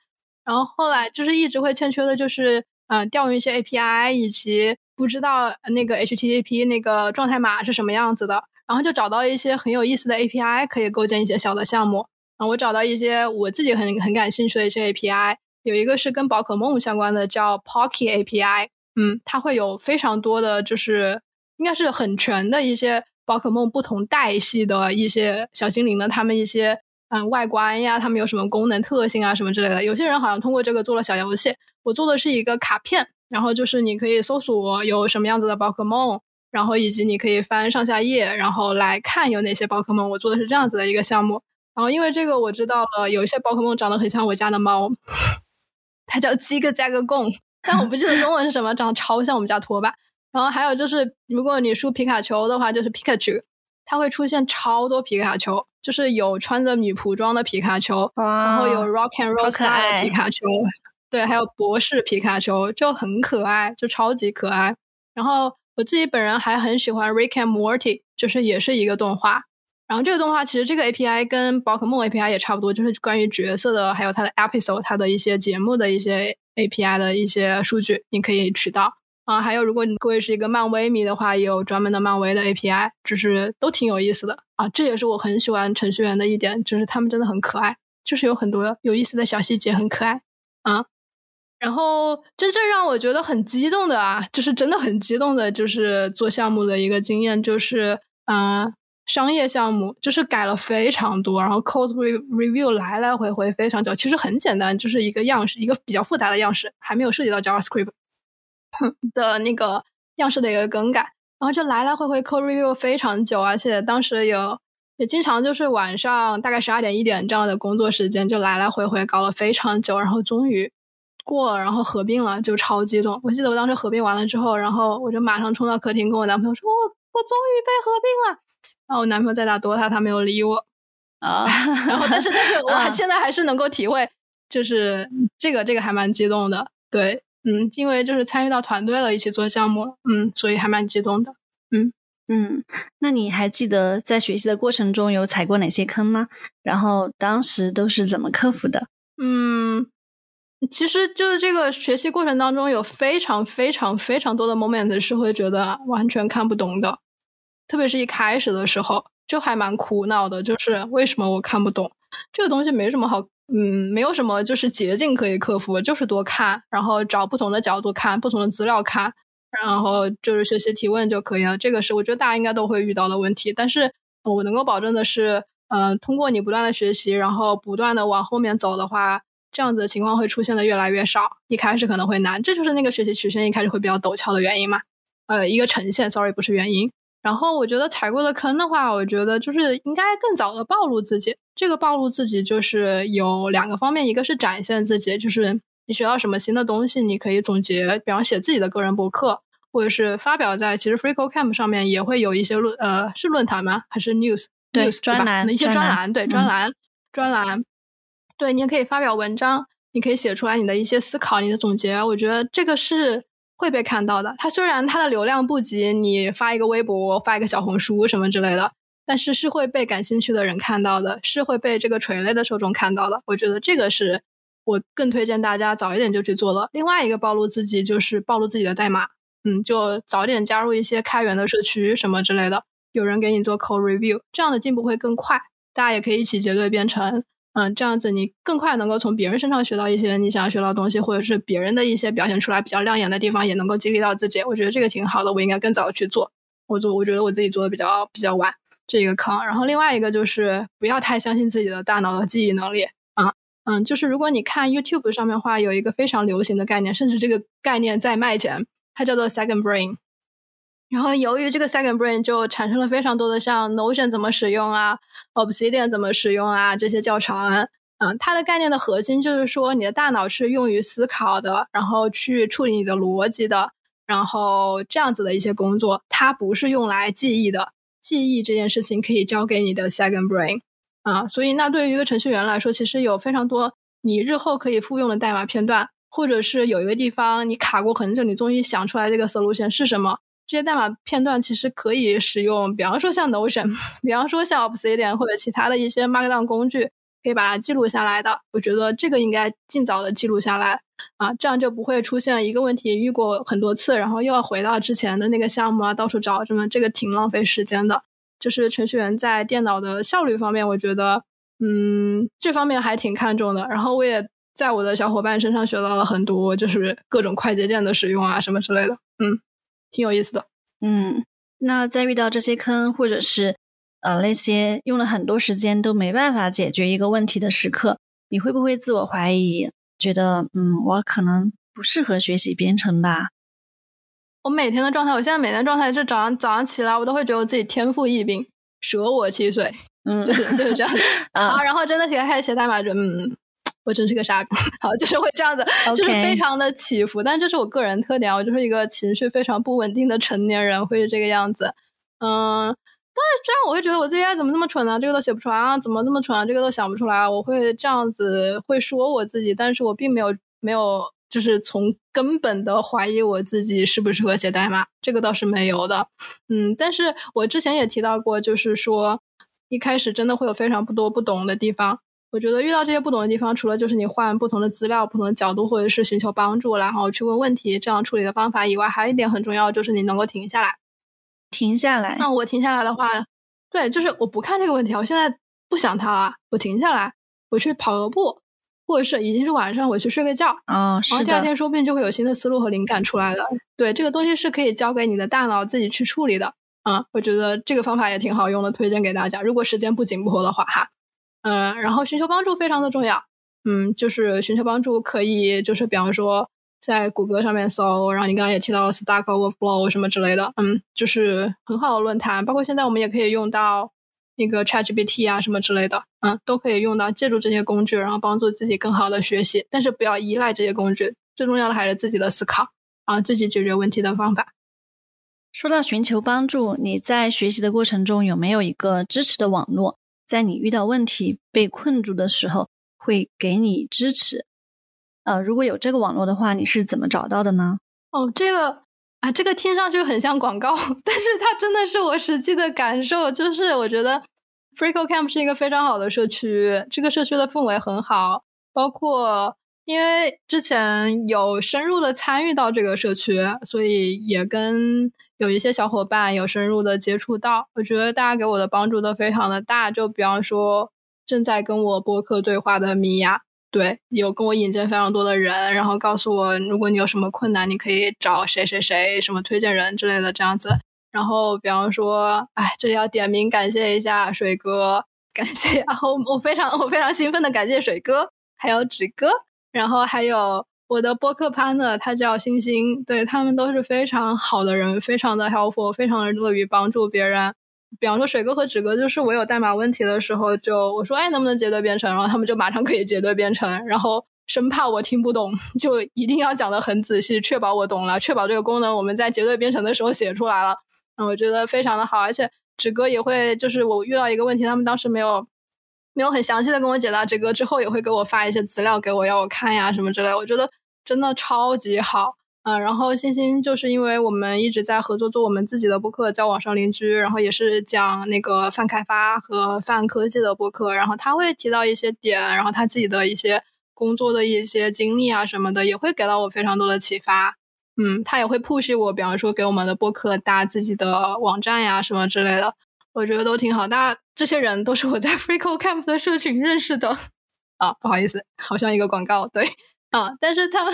然后后来就是一直会欠缺的就是嗯调用一些 API，以及不知道那个 HTTP 那个状态码是什么样子的。然后就找到一些很有意思的 API，可以构建一些小的项目。啊，我找到一些我自己很很感兴趣的一些 API，有一个是跟宝可梦相关的，叫 Pocky API。嗯，它会有非常多的就是应该是很全的一些宝可梦不同代系的一些小精灵的他们一些嗯外观呀，他们有什么功能特性啊什么之类的。有些人好像通过这个做了小游戏，我做的是一个卡片，然后就是你可以搜索有什么样子的宝可梦。然后以及你可以翻上下页，然后来看有哪些宝可梦。我做的是这样子的一个项目。然后因为这个我知道了，有一些宝可梦长得很像我家的猫，它叫鸡个加个贡，但我不记得中文是什么，长得超像我们家拖把。然后还有就是，如果你输皮卡丘的话，就是皮卡丘，它会出现超多皮卡丘，就是有穿着女仆装的皮卡丘，然后有 Rock and Roll Star 的皮卡丘，对，还有博士皮卡丘，就很可爱，就超级可爱。然后。我自己本人还很喜欢 Rick and Morty，就是也是一个动画。然后这个动画其实这个 API 跟宝可梦 API 也差不多，就是关于角色的，还有它的 episode，它的一些节目的一些 API 的一些数据，你可以取到啊。还有如果你各位是一个漫威迷的话，也有专门的漫威的 API，就是都挺有意思的啊。这也是我很喜欢程序员的一点，就是他们真的很可爱，就是有很多有意思的小细节，很可爱啊。然后真正让我觉得很激动的啊，就是真的很激动的，就是做项目的一个经验，就是嗯，商业项目就是改了非常多，然后 code review 来来回回非常久，其实很简单，就是一个样式，一个比较复杂的样式，还没有涉及到 JavaScript 的那个样式的一个更改，然后就来来回回 code review 非常久，而且当时有也经常就是晚上大概十二点一点这样的工作时间，就来来回回搞了非常久，然后终于。过了，然后合并了，就超激动。我记得我当时合并完了之后，然后我就马上冲到客厅跟我男朋友说：“我我终于被合并了。”然后我男朋友在打 DOTA，他没有理我啊。然后，但是但是我还现在还是能够体会，就是这个这个还蛮激动的。对，嗯，因为就是参与到团队了，一起做项目，嗯，所以还蛮激动的。嗯嗯，那你还记得在学习的过程中有踩过哪些坑吗？然后当时都是怎么克服的？嗯。其实就是这个学习过程当中，有非常非常非常多的 moment 是会觉得完全看不懂的，特别是一开始的时候，就还蛮苦恼的。就是为什么我看不懂这个东西？没什么好，嗯，没有什么就是捷径可以克服，就是多看，然后找不同的角度看，不同的资料看，然后就是学习提问就可以了。这个是我觉得大家应该都会遇到的问题。但是我能够保证的是，嗯，通过你不断的学习，然后不断的往后面走的话。这样子的情况会出现的越来越少。一开始可能会难，这就是那个学习曲线一开始会比较陡峭的原因嘛。呃，一个呈现，sorry，不是原因。然后我觉得踩过的坑的话，我觉得就是应该更早的暴露自己。这个暴露自己就是有两个方面，一个是展现自己，就是你学到什么新的东西，你可以总结，比方写自己的个人博客，或者是发表在其实 FreeCodeCamp 上面也会有一些论呃是论坛吗？还是 News？对，专栏一些专栏，对专栏专栏，对你也可以发表文章，你可以写出来你的一些思考，你的总结。我觉得这个是。会被看到的。它虽然它的流量不及你发一个微博、发一个小红书什么之类的，但是是会被感兴趣的人看到的，是会被这个垂类的受众看到的。我觉得这个是我更推荐大家早一点就去做了。另外一个暴露自己就是暴露自己的代码，嗯，就早点加入一些开源的社区什么之类的，有人给你做 code review，这样的进步会更快。大家也可以一起结对编程。嗯，这样子你更快能够从别人身上学到一些你想要学到的东西，或者是别人的一些表现出来比较亮眼的地方，也能够激励到自己。我觉得这个挺好的，我应该更早去做。我做，我觉得我自己做的比较比较晚，这一个坑。然后另外一个就是不要太相信自己的大脑的记忆能力啊，嗯，就是如果你看 YouTube 上面话，有一个非常流行的概念，甚至这个概念在卖钱，它叫做 Second Brain。然后由于这个 second brain 就产生了非常多的像 Notion 怎么使用啊，Obsidian 怎么使用啊这些教程。嗯，它的概念的核心就是说你的大脑是用于思考的，然后去处理你的逻辑的，然后这样子的一些工作，它不是用来记忆的。记忆这件事情可以交给你的 second brain。啊，所以那对于一个程序员来说，其实有非常多你日后可以复用的代码片段，或者是有一个地方你卡过很久，你终于想出来这个 solution 是什么。这些代码片段其实可以使用，比方说像 Notion，比方说像 Obsidian 或者其他的一些 Markdown 工具，可以把它记录下来的。我觉得这个应该尽早的记录下来啊，这样就不会出现一个问题遇过很多次，然后又要回到之前的那个项目啊，到处找什么，这个挺浪费时间的。就是程序员在电脑的效率方面，我觉得，嗯，这方面还挺看重的。然后我也在我的小伙伴身上学到了很多，就是各种快捷键的使用啊，什么之类的，嗯。挺有意思的，嗯，那在遇到这些坑，或者是呃那些用了很多时间都没办法解决一个问题的时刻，你会不会自我怀疑，觉得嗯，我可能不适合学习编程吧？我每天的状态，我现在每天状态是早上早上起来，我都会觉得我自己天赋异禀，舍我其谁，嗯，就是就是这样 啊，然后真的起来开始写代码，就嗯。我真是个傻逼，好，就是会这样子，就是非常的起伏。但这是我个人特点，我就是一个情绪非常不稳定的成年人，会是这个样子。嗯，但是这样我会觉得我自己怎么这么蠢呢？这个都写不出来啊，怎么这么蠢啊？这个都想不出来，我会这样子会说我自己，但是我并没有没有就是从根本的怀疑我自己适不适合写代码，这个倒是没有的。嗯，但是我之前也提到过，就是说一开始真的会有非常不多不懂的地方。我觉得遇到这些不懂的地方，除了就是你换不同的资料、不同的角度，或者是寻求帮助，然后去问问题，这样处理的方法以外，还有一点很重要，就是你能够停下来。停下来。那我停下来的话，对，就是我不看这个问题，我现在不想它了，我停下来，我去跑个步，或者是已经是晚上，我去睡个觉。哦，是的。然后第二天说不定就会有新的思路和灵感出来了。对，这个东西是可以交给你的大脑自己去处理的。嗯，我觉得这个方法也挺好用的，推荐给大家。如果时间不紧迫的话，哈。嗯，然后寻求帮助非常的重要。嗯，就是寻求帮助可以，就是比方说在谷歌上面搜，然后你刚刚也提到了 Stack Overflow 什么之类的，嗯，就是很好的论坛。包括现在我们也可以用到那个 ChatGPT 啊什么之类的，嗯，都可以用到，借助这些工具，然后帮助自己更好的学习。但是不要依赖这些工具，最重要的还是自己的思考，啊，自己解决问题的方法。说到寻求帮助，你在学习的过程中有没有一个支持的网络？在你遇到问题被困住的时候，会给你支持。呃，如果有这个网络的话，你是怎么找到的呢？哦，这个啊，这个听上去很像广告，但是它真的是我实际的感受。就是我觉得 Freeco Camp 是一个非常好的社区，这个社区的氛围很好，包括因为之前有深入的参与到这个社区，所以也跟。有一些小伙伴有深入的接触到，我觉得大家给我的帮助都非常的大。就比方说，正在跟我播客对话的米娅，对，有跟我引荐非常多的人，然后告诉我，如果你有什么困难，你可以找谁谁谁，什么推荐人之类的这样子。然后，比方说，哎，这里要点名感谢一下水哥，感谢，然后我非常我非常兴奋的感谢水哥，还有纸哥，然后还有我的播客 partner，他叫星星，对他们都是非常好的人，非常的 helpful，非常的乐于帮助别人。比方说水哥和纸哥，就是我有代码问题的时候，就我说哎能不能结对编程，然后他们就马上可以结对编程，然后生怕我听不懂，就一定要讲的很仔细，确保我懂了，确保这个功能我们在结对编程的时候写出来了。嗯，我觉得非常的好，而且纸哥也会，就是我遇到一个问题，他们当时没有没有很详细的跟我解答，纸哥之后也会给我发一些资料给我，要我看呀什么之类，我觉得真的超级好。嗯，然后星星就是因为我们一直在合作做我们自己的播客，叫网上邻居，然后也是讲那个泛开发和泛科技的播客，然后他会提到一些点，然后他自己的一些工作的一些经历啊什么的，也会给到我非常多的启发。嗯，他也会 push 我，比方说给我们的播客搭自己的网站呀什么之类的，我觉得都挺好。大家这些人都是我在 FreeCodeCamp 的社群认识的啊，不好意思，好像一个广告，对。啊！但是他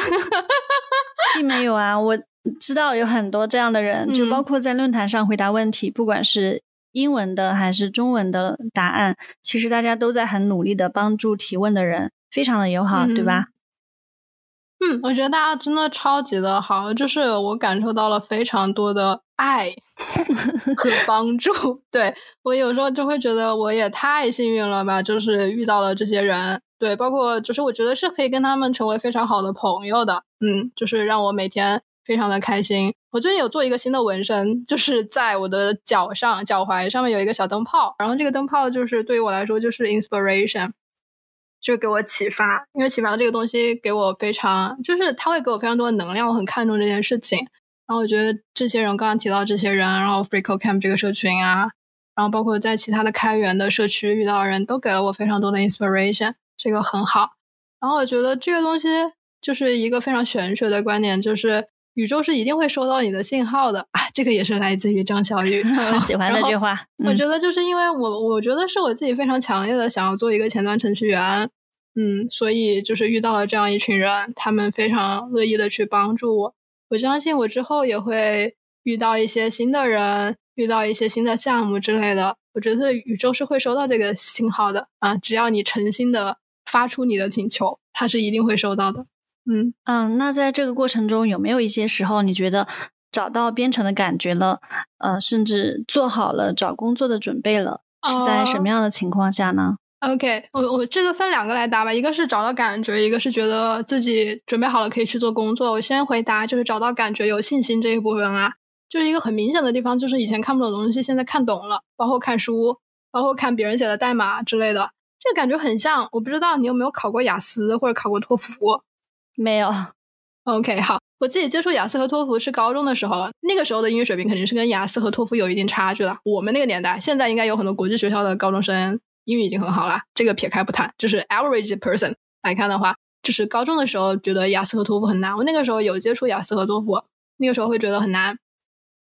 并没有啊，我知道有很多这样的人，就包括在论坛上回答问题，不管是英文的还是中文的答案，其实大家都在很努力的帮助提问的人，非常的友好，对吧？嗯，我觉得大家真的超级的好，就是我感受到了非常多的爱和 帮助。对我有时候就会觉得我也太幸运了吧，就是遇到了这些人。对，包括就是我觉得是可以跟他们成为非常好的朋友的，嗯，就是让我每天非常的开心。我最近有做一个新的纹身，就是在我的脚上，脚踝上面有一个小灯泡，然后这个灯泡就是对于我来说就是 inspiration，就给我启发，因为启发这个东西给我非常，就是它会给我非常多的能量，我很看重这件事情。然后我觉得这些人刚刚提到这些人，然后 FreeCodeCamp 这个社群啊，然后包括在其他的开源的社区遇到的人都给了我非常多的 inspiration。这个很好，然后我觉得这个东西就是一个非常玄学的观点，就是宇宙是一定会收到你的信号的啊。这个也是来自于张小雨，我喜欢那句话。我觉得就是因为我，我觉得是我自己非常强烈的想要做一个前端程序员，嗯，所以就是遇到了这样一群人，他们非常乐意的去帮助我。我相信我之后也会遇到一些新的人，遇到一些新的项目之类的。我觉得宇宙是会收到这个信号的啊，只要你诚心的。发出你的请求，它是一定会收到的。嗯嗯，那在这个过程中，有没有一些时候你觉得找到编程的感觉了？呃，甚至做好了找工作的准备了？是在什么样的情况下呢？OK，我我这个分两个来答吧，一个是找到感觉，一个是觉得自己准备好了可以去做工作。我先回答，就是找到感觉、有信心这一部分啊，就是一个很明显的地方，就是以前看不懂的东西，现在看懂了，包括看书，包括看别人写的代码之类的。这个感觉很像，我不知道你有没有考过雅思或者考过托福？没有。OK，好，我自己接触雅思和托福是高中的时候，那个时候的英语水平肯定是跟雅思和托福有一定差距了。我们那个年代，现在应该有很多国际学校的高中生英语已经很好了，这个撇开不谈，就是 average person 来看的话，就是高中的时候觉得雅思和托福很难。我那个时候有接触雅思和托福，那个时候会觉得很难，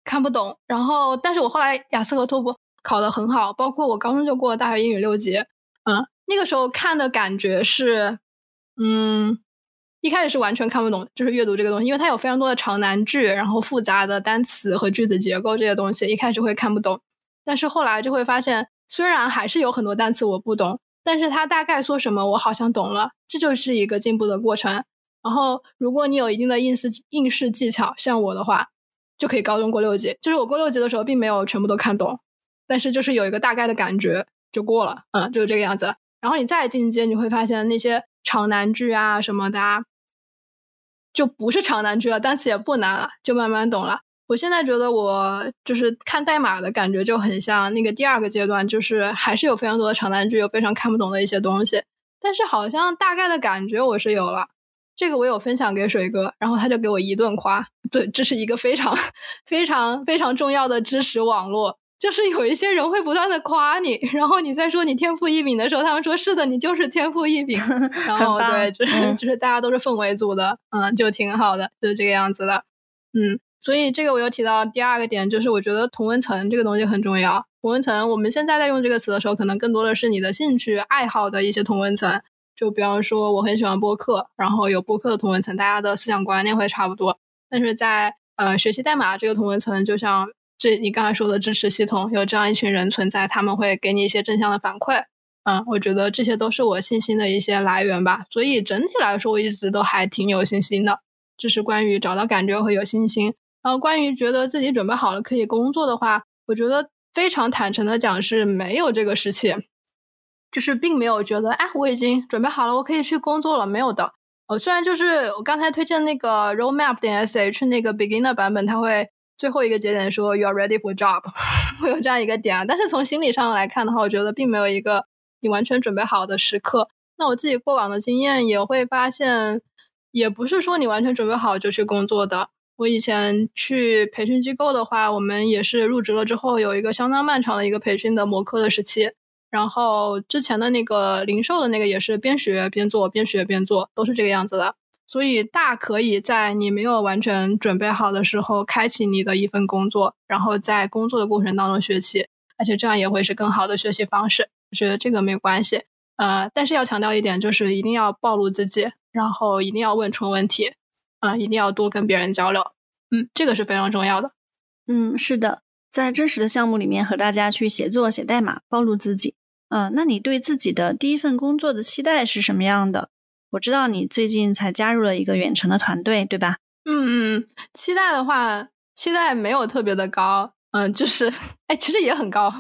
看不懂。然后，但是我后来雅思和托福考得很好，包括我高中就过了大学英语六级。嗯，那个时候看的感觉是，嗯，一开始是完全看不懂，就是阅读这个东西，因为它有非常多的长难句，然后复杂的单词和句子结构这些东西，一开始会看不懂。但是后来就会发现，虽然还是有很多单词我不懂，但是它大概说什么我好像懂了，这就是一个进步的过程。然后如果你有一定的应试应试技巧，像我的话，就可以高中过六级。就是我过六级的时候，并没有全部都看懂，但是就是有一个大概的感觉。就过了，嗯，就是这个样子。然后你再进阶，你会发现那些长难句啊什么的，就不是长难句了，单词也不难了，就慢慢懂了。我现在觉得我就是看代码的感觉就很像那个第二个阶段，就是还是有非常多的长难句，有非常看不懂的一些东西。但是好像大概的感觉我是有了，这个我有分享给水哥，然后他就给我一顿夸。对，这是一个非常非常非常重要的知识网络。就是有一些人会不断的夸你，然后你在说你天赋异禀的时候，他们说是的，你就是天赋异禀。然后对，就是就是大家都是氛围组的，嗯，就挺好的，就是这个样子的，嗯。所以这个我又提到第二个点，就是我觉得同文层这个东西很重要。同文层，我们现在在用这个词的时候，可能更多的是你的兴趣爱好的一些同文层。就比方说，我很喜欢播客，然后有播客的同文层，大家的思想观念会差不多。但是在呃学习代码这个同文层，就像。这你刚才说的支持系统有这样一群人存在，他们会给你一些正向的反馈，嗯，我觉得这些都是我信心的一些来源吧。所以整体来说，我一直都还挺有信心的。就是关于找到感觉和有信心。然后关于觉得自己准备好了可以工作的话，我觉得非常坦诚的讲是没有这个时期，就是并没有觉得哎我已经准备好了，我可以去工作了，没有的。哦，虽然就是我刚才推荐那个 roadmap 点 sh 那个 beginner 版本，它会最后一个节点说 you are ready for job，会有这样一个点啊。但是从心理上来看的话，我觉得并没有一个。你完全准备好的时刻，那我自己过往的经验也会发现，也不是说你完全准备好就去工作的。我以前去培训机构的话，我们也是入职了之后有一个相当漫长的一个培训的磨课的时期。然后之前的那个零售的那个也是边学边做，边学边做，都是这个样子的。所以大可以在你没有完全准备好的时候，开启你的一份工作，然后在工作的过程当中学习，而且这样也会是更好的学习方式。我觉得这个没有关系，呃，但是要强调一点，就是一定要暴露自己，然后一定要问出问题，啊，一定要多跟别人交流，嗯，这个是非常重要的。嗯，是的，在真实的项目里面和大家去协作、写代码，暴露自己。嗯，那你对自己的第一份工作的期待是什么样的？我知道你最近才加入了一个远程的团队，对吧？嗯嗯，期待的话，期待没有特别的高。嗯，就是，哎，其实也很高，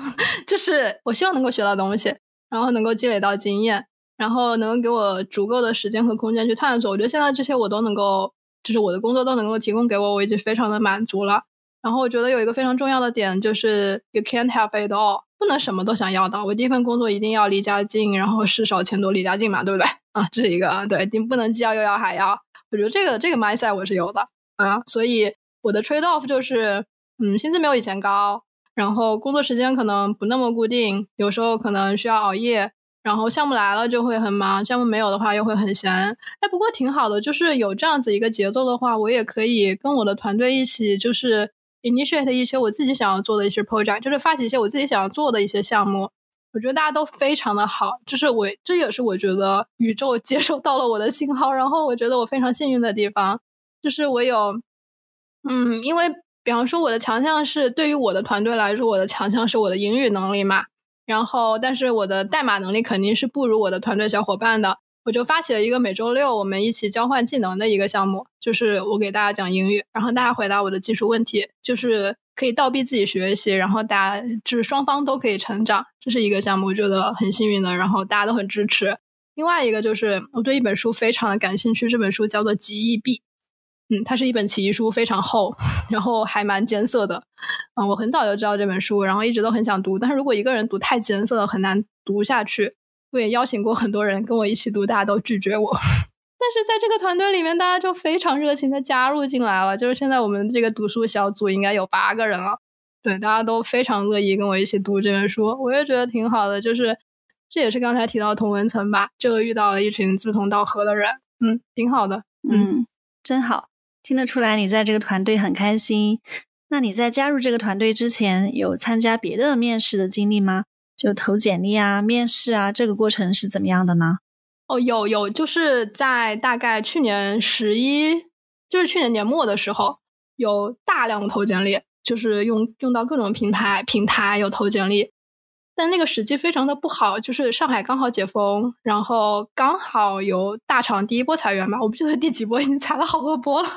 就是我希望能够学到东西，然后能够积累到经验，然后能够给我足够的时间和空间去探索。我觉得现在这些我都能够，就是我的工作都能够提供给我，我已经非常的满足了。然后我觉得有一个非常重要的点就是 you can't have it all，不能什么都想要到。我第一份工作一定要离家近，然后事少钱多离家近嘛，对不对？啊，这是一个啊对，你不能既要又要还要。我觉得这个这个 mindset 我是有的啊，所以我的 trade off 就是。嗯，薪资没有以前高，然后工作时间可能不那么固定，有时候可能需要熬夜，然后项目来了就会很忙，项目没有的话又会很闲。哎，不过挺好的，就是有这样子一个节奏的话，我也可以跟我的团队一起，就是 initiate 一些我自己想要做的一些 project，就是发起一些我自己想要做的一些项目。我觉得大家都非常的好，就是我这也是我觉得宇宙 接收到了我的信号，然后我觉得我非常幸运的地方，就是我有，嗯，因为。比方说，我的强项是对于我的团队来说，我的强项是我的英语能力嘛。然后，但是我的代码能力肯定是不如我的团队小伙伴的。我就发起了一个每周六我们一起交换技能的一个项目，就是我给大家讲英语，然后大家回答我的技术问题，就是可以倒逼自己学习，然后大家就是双方都可以成长，这是一个项目，我觉得很幸运的，然后大家都很支持。另外一个就是我对一本书非常的感兴趣，这本书叫做《极易币》。嗯，它是一本奇异书，非常厚，然后还蛮艰涩的。嗯，我很早就知道这本书，然后一直都很想读。但是如果一个人读太艰涩了，很难读下去。我也邀请过很多人跟我一起读，大家都拒绝我。但是在这个团队里面，大家就非常热情的加入进来了。就是现在我们这个读书小组应该有八个人了。对，大家都非常乐意跟我一起读这本书，我也觉得挺好的。就是这也是刚才提到同文层吧，就遇到了一群志同道合的人。嗯，挺好的。嗯，真好。听得出来，你在这个团队很开心。那你在加入这个团队之前，有参加别的面试的经历吗？就投简历啊、面试啊，这个过程是怎么样的呢？哦，有有，就是在大概去年十一，就是去年年末的时候，有大量的投简历，就是用用到各种平台平台有投简历。但那个时机非常的不好，就是上海刚好解封，然后刚好有大厂第一波裁员吧，我不记得第几波，已经裁了好多波了。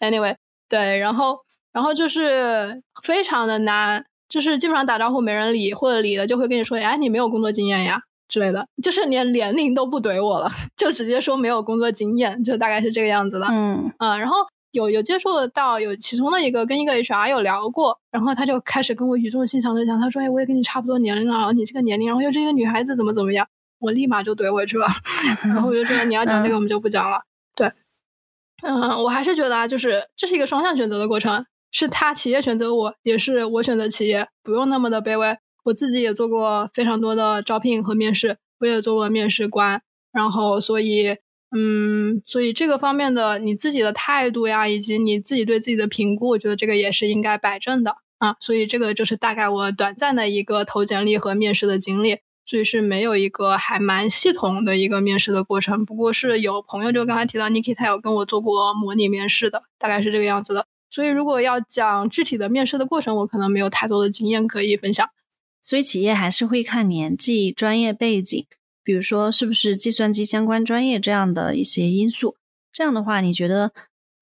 Anyway，对，然后然后就是非常的难，就是基本上打招呼没人理，或者理了就会跟你说，哎，你没有工作经验呀之类的，就是连年龄都不怼我了，就直接说没有工作经验，就大概是这个样子的。嗯嗯，然后。有有接触到有其中的一个跟一个 HR 有聊过，然后他就开始跟我语重心长的讲，他说：“哎，我也跟你差不多年龄了，然后你这个年龄，然后又是一个女孩子，怎么怎么样？”我立马就怼回去了，然后我就说：“你要讲这个，我们就不讲了。”对，嗯，我还是觉得啊，就是这是一个双向选择的过程，是他企业选择我，也是我选择企业，不用那么的卑微。我自己也做过非常多的招聘和面试，我也做过面试官，然后所以。嗯，所以这个方面的你自己的态度呀，以及你自己对自己的评估，我觉得这个也是应该摆正的啊。所以这个就是大概我短暂的一个投简历和面试的经历，所以是没有一个还蛮系统的一个面试的过程。不过是有朋友就刚才提到 Niki，他有跟我做过模拟面试的，大概是这个样子的。所以如果要讲具体的面试的过程，我可能没有太多的经验可以分享。所以企业还是会看年纪、专业背景，比如说是不是计算机相关专业这样的一些因素。这样的话，你觉得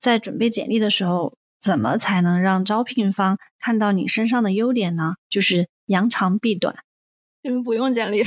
在准备简历的时候，怎么才能让招聘方看到你身上的优点呢？就是扬长避短，就是不用简历。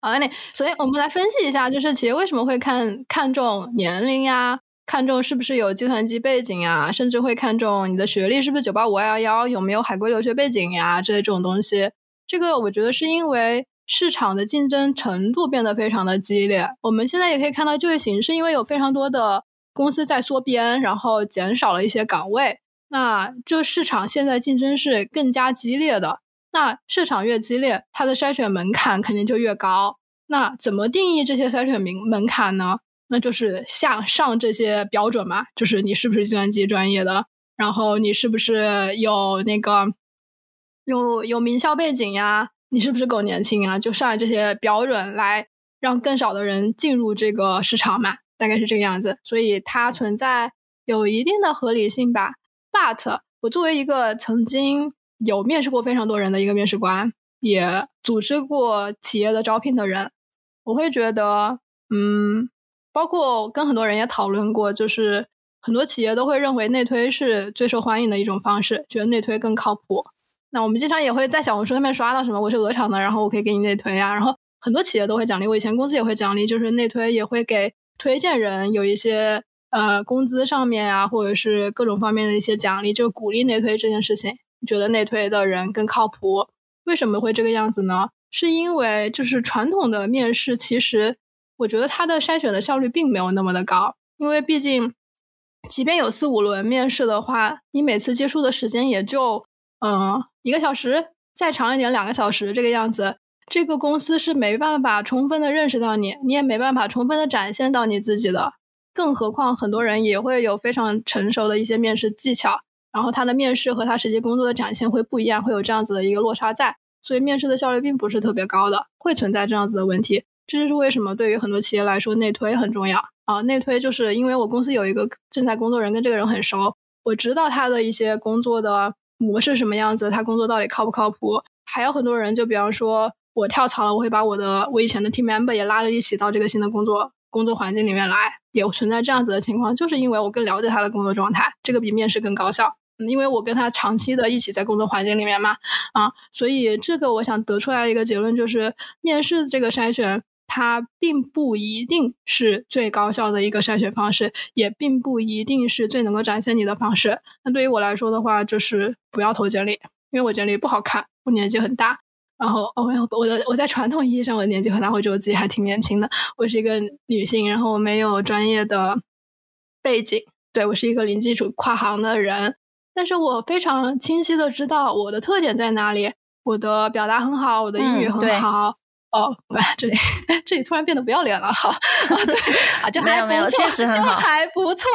好，那首先我们来分析一下，就是企业为什么会看看重年龄呀，看重是不是有计算机背景呀，甚至会看重你的学历是不是九八五二幺幺，有没有海归留学背景呀之类这种东西。这个我觉得是因为市场的竞争程度变得非常的激烈。我们现在也可以看到就业形势，因为有非常多的公司在缩编，然后减少了一些岗位，那这市场现在竞争是更加激烈的。那市场越激烈，它的筛选门槛肯定就越高。那怎么定义这些筛选门门槛呢？那就是向上这些标准嘛，就是你是不是计算机专业的，然后你是不是有那个有有名校背景呀，你是不是够年轻啊？就上来这些标准来让更少的人进入这个市场嘛，大概是这个样子。所以它存在有一定的合理性吧。But 我作为一个曾经。有面试过非常多人的一个面试官，也组织过企业的招聘的人，我会觉得，嗯，包括跟很多人也讨论过，就是很多企业都会认为内推是最受欢迎的一种方式，觉得内推更靠谱。那我们经常也会在小红书上面刷到什么，我是鹅厂的，然后我可以给你内推啊，然后很多企业都会奖励，我以前公司也会奖励，就是内推也会给推荐人有一些呃工资上面啊，或者是各种方面的一些奖励，就鼓励内推这件事情。觉得内推的人更靠谱，为什么会这个样子呢？是因为就是传统的面试，其实我觉得它的筛选的效率并没有那么的高，因为毕竟，即便有四五轮面试的话，你每次接触的时间也就嗯一个小时，再长一点两个小时这个样子，这个公司是没办法充分的认识到你，你也没办法充分的展现到你自己的，更何况很多人也会有非常成熟的一些面试技巧。然后他的面试和他实际工作的展现会不一样，会有这样子的一个落差在，所以面试的效率并不是特别高的，会存在这样子的问题。这就是为什么对于很多企业来说内推很重要啊。内推就是因为我公司有一个正在工作人跟这个人很熟，我知道他的一些工作的模式什么样子，他工作到底靠不靠谱。还有很多人就比方说我跳槽了，我会把我的我以前的 team member 也拉着一起到这个新的工作工作环境里面来，也存在这样子的情况，就是因为我更了解他的工作状态，这个比面试更高效。因为我跟他长期的一起在工作环境里面嘛，啊，所以这个我想得出来一个结论，就是面试这个筛选，它并不一定是最高效的一个筛选方式，也并不一定是最能够展现你的方式。那对于我来说的话，就是不要投简历，因为我简历不好看，我年纪很大，然后哦，我的我在传统意义上我年纪很大，我觉得我自己还挺年轻的，我是一个女性，然后我没有专业的背景，对我是一个零基础跨行的人。但是我非常清晰的知道我的特点在哪里，我的表达很好，我的英语很好。哦，这里 这里突然变得不要脸了，好，对，啊，就还不错，就还不错，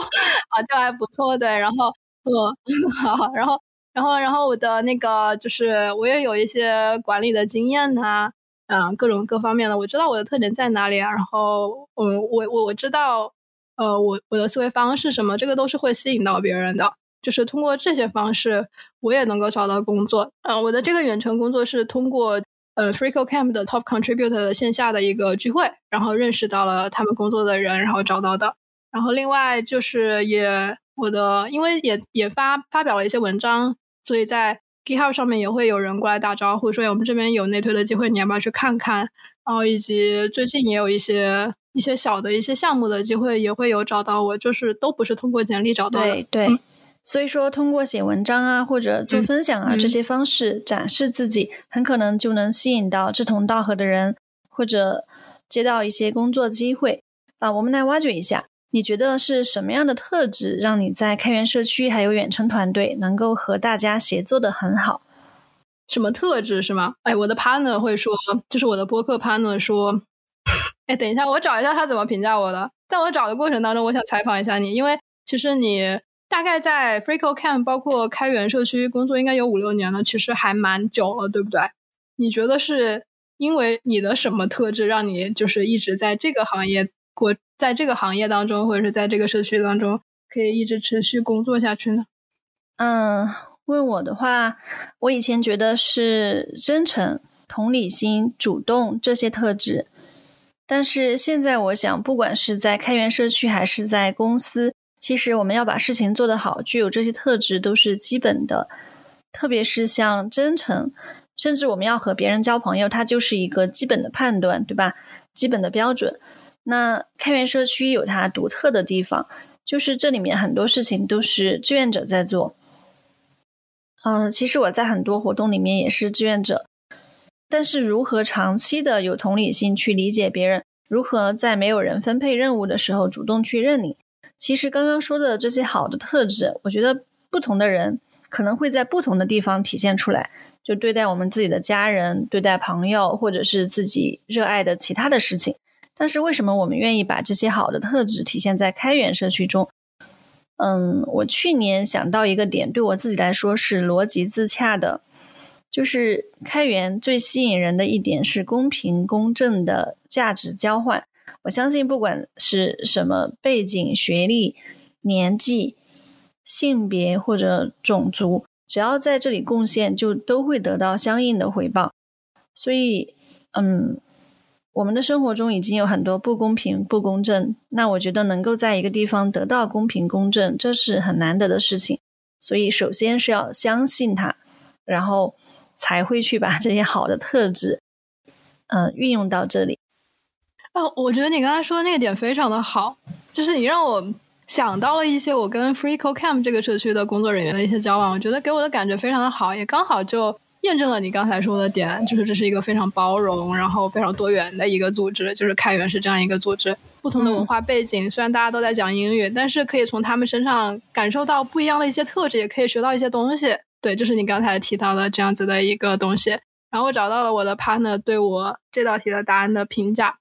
啊，就还不错，对，然后，嗯，好，然后，然后，然后我的那个就是我也有一些管理的经验呐，嗯，各种各方面的，我知道我的特点在哪里，然后，嗯，我我我知道，呃，我我的思维方式什么，这个都是会吸引到别人的。就是通过这些方式，我也能够找到工作。嗯，我的这个远程工作是通过呃 FreeCodeCamp 的 Top Contributor 的线下的一个聚会，然后认识到了他们工作的人，然后找到的。然后另外就是也我的，因为也也发发表了一些文章，所以在 GitHub 上面也会有人过来打招呼，说我们这边有内推的机会，你要不要去看看？然后以及最近也有一些一些小的一些项目的机会，也会有找到我，就是都不是通过简历找到的。对对。所以说，通过写文章啊，或者做分享啊这些方式展示自己，很可能就能吸引到志同道合的人，或者接到一些工作机会啊。我们来挖掘一下，你觉得是什么样的特质让你在开源社区还有远程团队能够和大家协作的很好？什么特质是吗？哎，我的 partner 会说，就是我的播客 partner 说，哎，等一下，我找一下他怎么评价我的。在我找的过程当中，我想采访一下你，因为其实你。大概在 FreeCodeCamp 包括开源社区工作应该有五六年了，其实还蛮久了，对不对？你觉得是因为你的什么特质让你就是一直在这个行业过，在这个行业当中，或者是在这个社区当中可以一直持续工作下去呢？嗯，问我的话，我以前觉得是真诚，同理心、主动这些特质。但是现在我想，不管是在开源社区还是在公司，其实我们要把事情做得好，具有这些特质都是基本的。特别是像真诚，甚至我们要和别人交朋友，它就是一个基本的判断，对吧？基本的标准。那开源社区有它独特的地方，就是这里面很多事情都是志愿者在做。嗯，其实我在很多活动里面也是志愿者。但是，如何长期的有同理心去理解别人？如何在没有人分配任务的时候主动去认领？其实，刚刚说的这些好的特质，我觉得不同的人可能会在不同的地方体现出来。就对待我们自己的家人、对待朋友，或者是自己热爱的其他的事情。但是，为什么我们愿意把这些好的特质体现在开源社区中？嗯，我去年想到一个点，对我自己来说是逻辑自洽的。就是开源最吸引人的一点是公平公正的价值交换。我相信，不管是什么背景、学历、年纪、性别或者种族，只要在这里贡献，就都会得到相应的回报。所以，嗯，我们的生活中已经有很多不公平、不公正。那我觉得能够在一个地方得到公平公正，这是很难得的事情。所以，首先是要相信它，然后。才会去把这些好的特质，嗯，运用到这里。啊，我觉得你刚才说的那个点非常的好，就是你让我想到了一些我跟 FreeCodeCamp 这个社区的工作人员的一些交往，我觉得给我的感觉非常的好，也刚好就验证了你刚才说的点，就是这是一个非常包容，然后非常多元的一个组织，就是开源是这样一个组织。不同的文化背景，虽然大家都在讲英语，但是可以从他们身上感受到不一样的一些特质，也可以学到一些东西。对，就是你刚才提到的这样子的一个东西。然后我找到了我的 partner 对我这道题的答案的评价，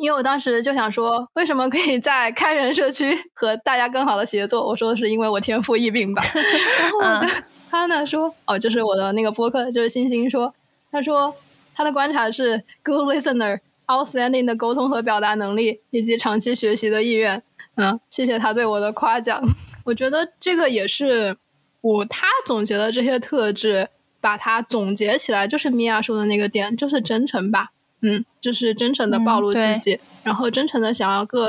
因为我当时就想说，为什么可以在开源社区 和大家更好的协作？我说的是因为我天赋异禀吧。然后我的 partner 说，哦，就是我的那个播客，就是星星说，他说他的观察是 good listener、outstanding 的沟通和表达能力，以及长期学习的意愿。嗯，谢谢他对我的夸奖。我觉得这个也是。我他总结的这些特质，把它总结起来，就是米娅说的那个点，就是真诚吧。嗯，就是真诚的暴露自己，然后真诚的想要跟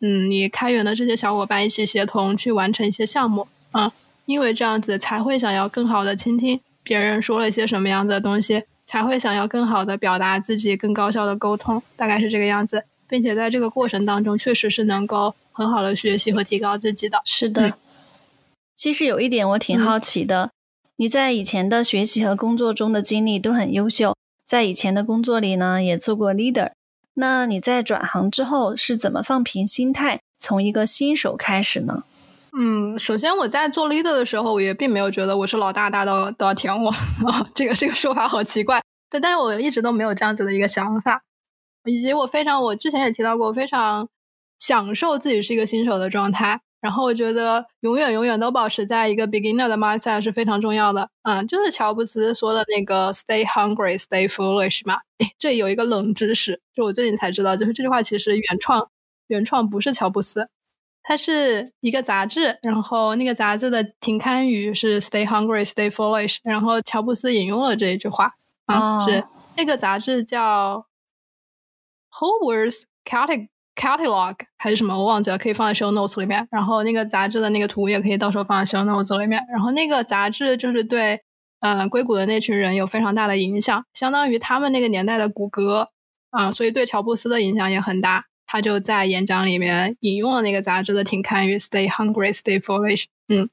嗯你开源的这些小伙伴一起协同去完成一些项目。啊，因为这样子才会想要更好的倾听别人说了一些什么样子的东西，才会想要更好的表达自己，更高效的沟通，大概是这个样子。并且在这个过程当中，确实是能够很好的学习和提高自己的。是的。其实有一点我挺好奇的，你在以前的学习和工作中的经历都很优秀，在以前的工作里呢也做过 leader，那你在转行之后是怎么放平心态，从一个新手开始呢？嗯，首先我在做 leader 的时候，我也并没有觉得我是老大，大到都要舔我啊，这个这个说法好奇怪。对，但是我一直都没有这样子的一个想法，以及我非常，我之前也提到过，非常享受自己是一个新手的状态。然后我觉得永远永远都保持在一个 beginner 的 mindset 是非常重要的。嗯，就是乔布斯说的那个 “stay hungry, stay foolish” 嘛。诶，这有一个冷知识，就我最近才知道，就是这句话其实原创原创不是乔布斯，它是一个杂志，然后那个杂志的停刊语是 “stay hungry, stay foolish”，然后乔布斯引用了这一句话。啊，是那个杂志叫 Howard's Cate。Catalog 还是什么，我忘记了，可以放在 show notes 里面。然后那个杂志的那个图也可以到时候放在 show notes 里面。然后那个杂志就是对，呃，硅谷的那群人有非常大的影响，相当于他们那个年代的谷歌啊，所以对乔布斯的影响也很大。他就在演讲里面引用了那个杂志的停刊于：“Stay hungry, stay foolish。”嗯，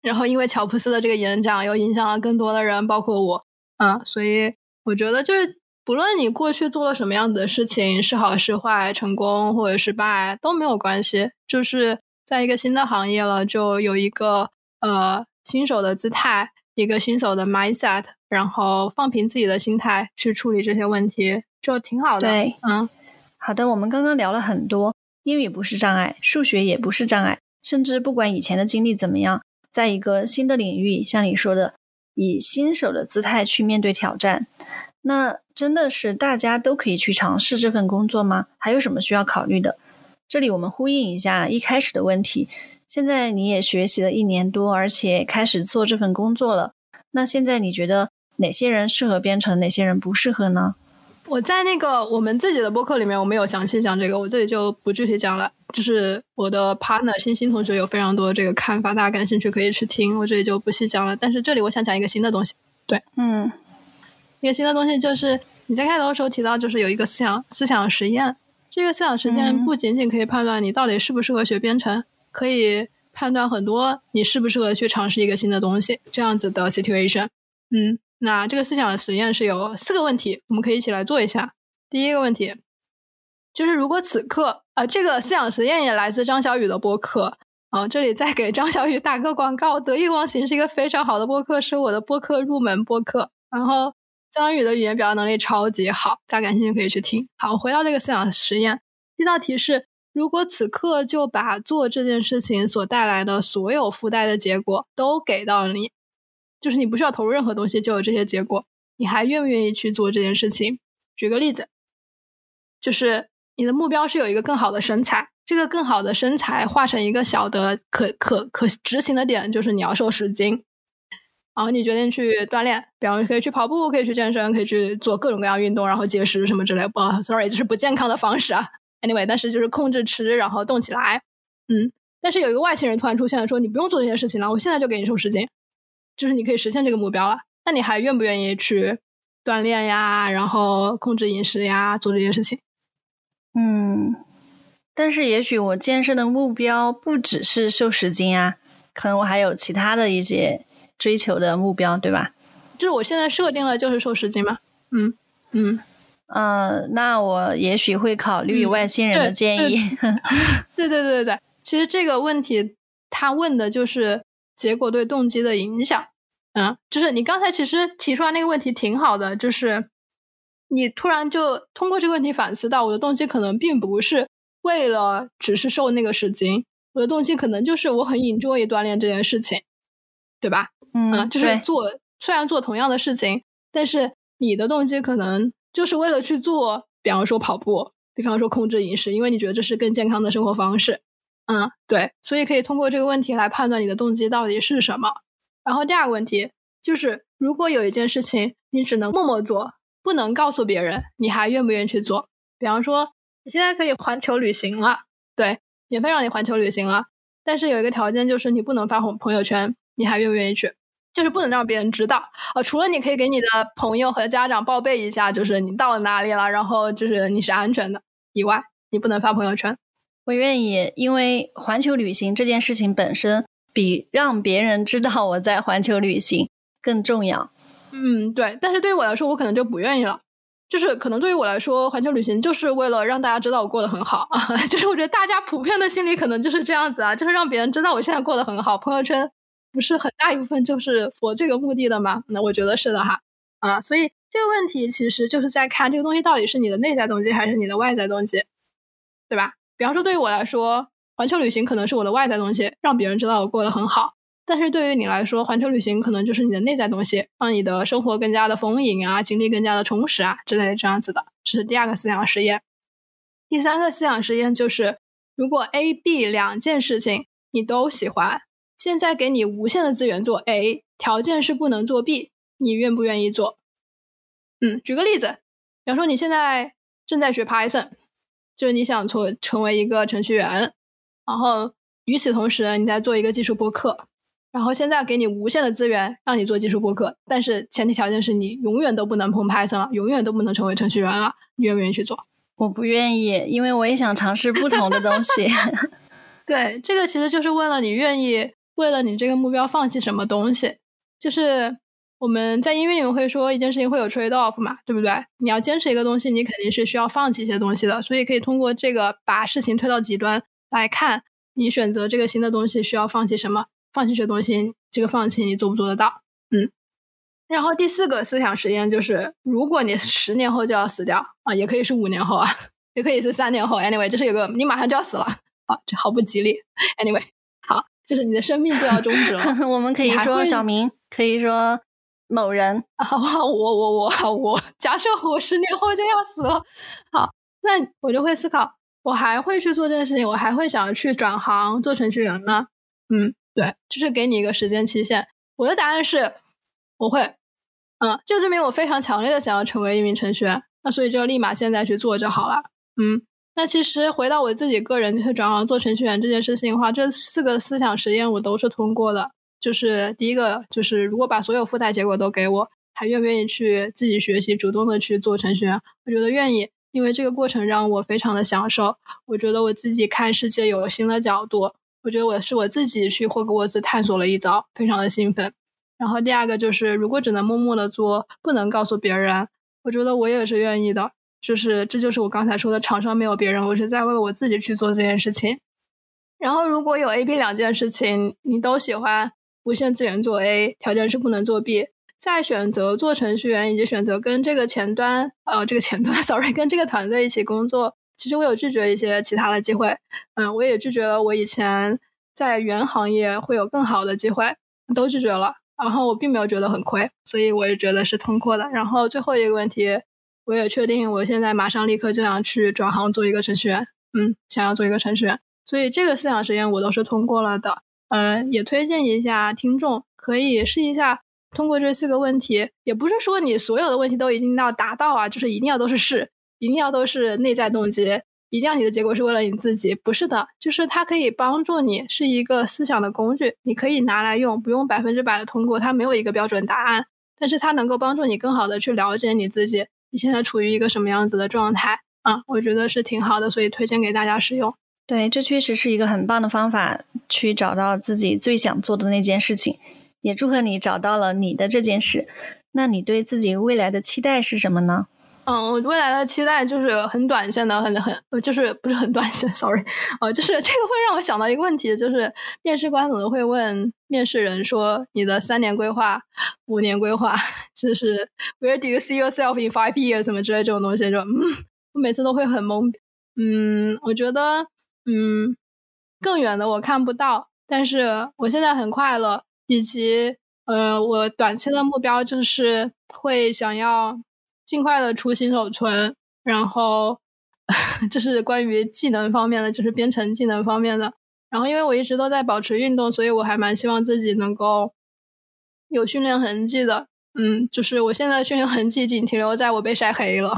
然后因为乔布斯的这个演讲又影响了更多的人，包括我，嗯，所以我觉得就是。不论你过去做了什么样子的事情，是好是坏，成功或者失败都没有关系。就是在一个新的行业了，就有一个呃新手的姿态，一个新手的 mindset，然后放平自己的心态去处理这些问题，就挺好的。对，嗯，好的。我们刚刚聊了很多，英语不是障碍，数学也不是障碍，甚至不管以前的经历怎么样，在一个新的领域，像你说的，以新手的姿态去面对挑战。那真的是大家都可以去尝试这份工作吗？还有什么需要考虑的？这里我们呼应一下一开始的问题。现在你也学习了一年多，而且开始做这份工作了。那现在你觉得哪些人适合编程，哪些人不适合呢？我在那个我们自己的播客里面，我没有详细讲这个，我这里就不具体讲了。就是我的 partner 欣欣同学有非常多这个看法，大家感兴趣可以去听，我这里就不细讲了。但是这里我想讲一个新的东西，对，嗯，一个新的东西就是你在开头的时候提到，就是有一个思想思想实验。这个思想实验不仅仅可以判断你到底适不适合学编程，可以判断很多你适不适合去尝试一个新的东西这样子的 situation。嗯，那这个思想实验是有四个问题，我们可以一起来做一下。第一个问题就是如果此刻啊，这个思想实验也来自张小雨的播客啊，这里再给张小雨打个广告，得意忘形是一个非常好的播客，是我的播客入门播客，然后。张宇的语言表达能力超级好，大家感兴趣可以去听。好，回到这个思想实验，第一道题是：如果此刻就把做这件事情所带来的所有附带的结果都给到你，就是你不需要投入任何东西就有这些结果，你还愿不愿意去做这件事情？举个例子，就是你的目标是有一个更好的身材，这个更好的身材化成一个小的可可可执行的点，就是你要瘦十斤。然后你决定去锻炼，比方可以去跑步，可以去健身，可以去做各种各样运动，然后节食什么之类。不，sorry，这是不健康的方式啊。Anyway，但是就是控制吃，然后动起来。嗯，但是有一个外星人突然出现了，说你不用做这些事情了，我现在就给你瘦十斤，就是你可以实现这个目标了。那你还愿不愿意去锻炼呀，然后控制饮食呀，做这些事情？嗯，但是也许我健身的目标不只是瘦十斤啊，可能我还有其他的一些。追求的目标，对吧？就是我现在设定了，就是瘦十斤嘛。嗯嗯嗯，那我也许会考虑外星人的建议。对对对对对，其实这个问题他问的就是结果对动机的影响。嗯，就是你刚才其实提出来那个问题挺好的，就是你突然就通过这个问题反思到，我的动机可能并不是为了只是瘦那个十斤，我的动机可能就是我很 enjoy 锻炼这件事情，对吧？嗯，就是做，虽然做同样的事情，但是你的动机可能就是为了去做，比方说跑步，比方说控制饮食，因为你觉得这是更健康的生活方式。嗯，对，所以可以通过这个问题来判断你的动机到底是什么。然后第二个问题就是，如果有一件事情你只能默默做，不能告诉别人，你还愿不愿意去做？比方说，你现在可以环球旅行了，对，免费让你环球旅行了，但是有一个条件就是你不能发红朋友圈，你还愿不愿意去？就是不能让别人知道啊，除了你可以给你的朋友和家长报备一下，就是你到了哪里了，然后就是你是安全的以外，你不能发朋友圈。我愿意，因为环球旅行这件事情本身比让别人知道我在环球旅行更重要。嗯，对。但是对于我来说，我可能就不愿意了。就是可能对于我来说，环球旅行就是为了让大家知道我过得很好啊。就是我觉得大家普遍的心理可能就是这样子啊，就是让别人知道我现在过得很好，朋友圈。不是很大一部分就是佛这个目的的吗？那我觉得是的哈，啊，所以这个问题其实就是在看这个东西到底是你的内在动机还是你的外在动机，对吧？比方说对于我来说，环球旅行可能是我的外在东西，让别人知道我过得很好；但是对于你来说，环球旅行可能就是你的内在东西，让你的生活更加的丰盈啊，经历更加的充实啊之类的这样子的。这是第二个思想实验。第三个思想实验就是，如果 A、B 两件事情你都喜欢。现在给你无限的资源做 A，条件是不能做 B，你愿不愿意做？嗯，举个例子，比方说你现在正在学 Python，就是你想做成为一个程序员，然后与此同时你在做一个技术播客，然后现在给你无限的资源让你做技术播客，但是前提条件是你永远都不能碰 Python 了，永远都不能成为程序员了，你愿不愿意去做？我不愿意，因为我也想尝试不同的东西。对，这个其实就是为了你愿意。为了你这个目标放弃什么东西？就是我们在英语里面会说一件事情会有 trade off 嘛，对不对？你要坚持一个东西，你肯定是需要放弃一些东西的。所以可以通过这个把事情推到极端来看，你选择这个新的东西需要放弃什么？放弃这东西，这个放弃你做不做得到？嗯。然后第四个思想实验就是，如果你十年后就要死掉啊，也可以是五年后啊，也可以是三年后。Anyway，这是有个你马上就要死了啊，这毫不吉利。Anyway。就是你的生命就要终止了。我们可以说小明，可以说某人啊，我我我我，假设我十年后就要死了，好，那我就会思考，我还会去做这件事情，我还会想去转行做程序员吗？嗯，对，就是给你一个时间期限。我的答案是，我会，嗯，就证明我非常强烈的想要成为一名程序员。那所以就立马现在去做就好了。嗯，那其实回到我自己个人去转行做程序员这件事情的话，这四个思想实验我都是通过的。就是第一个，就是如果把所有附带结果都给我，还愿不愿意去自己学习，主动的去做程序员？我觉得愿意，因为这个过程让我非常的享受。我觉得我自己看世界有了新的角度。我觉得我是我自己去霍格沃兹探索了一遭，非常的兴奋。然后第二个就是，如果只能默默的做，不能告诉别人，我觉得我也是愿意的。就是这就是我刚才说的，场上没有别人，我是在为我自己去做这件事情。然后如果有 A、B 两件事情，你都喜欢。无限资源做 A，条件是不能做 B。在选择做程序员以及选择跟这个前端，呃，这个前端，sorry，跟这个团队一起工作，其实我有拒绝一些其他的机会。嗯，我也拒绝了我以前在原行业会有更好的机会，都拒绝了。然后我并没有觉得很亏，所以我也觉得是通过的。然后最后一个问题，我也确定我现在马上立刻就想去转行做一个程序员。嗯，想要做一个程序员，所以这个思想实验我都是通过了的。嗯，也推荐一下听众可以试一下，通过这四个问题，也不是说你所有的问题都一定要达到啊，就是一定要都是是，一定要都是内在动机，一定要你的结果是为了你自己，不是的，就是它可以帮助你，是一个思想的工具，你可以拿来用，不用百分之百的通过，它没有一个标准答案，但是它能够帮助你更好的去了解你自己，你现在处于一个什么样子的状态啊，我觉得是挺好的，所以推荐给大家使用。对，这确实是一个很棒的方法，去找到自己最想做的那件事情。也祝贺你找到了你的这件事。那你对自己未来的期待是什么呢？嗯，我未来的期待就是很短线的，很很就是不是很短线，sorry，呃，就是这个会让我想到一个问题，就是面试官可能会问面试人说你的三年规划、五年规划，就是 Where do you see yourself in five years 什么之类这种东西，就嗯，我每次都会很懵。嗯，我觉得。嗯，更远的我看不到，但是我现在很快乐，以及呃，我短期的目标就是会想要尽快的出新手村，然后 这是关于技能方面的，就是编程技能方面的。然后因为我一直都在保持运动，所以我还蛮希望自己能够有训练痕迹的。嗯，就是我现在训练痕迹仅停留在我被晒黑了，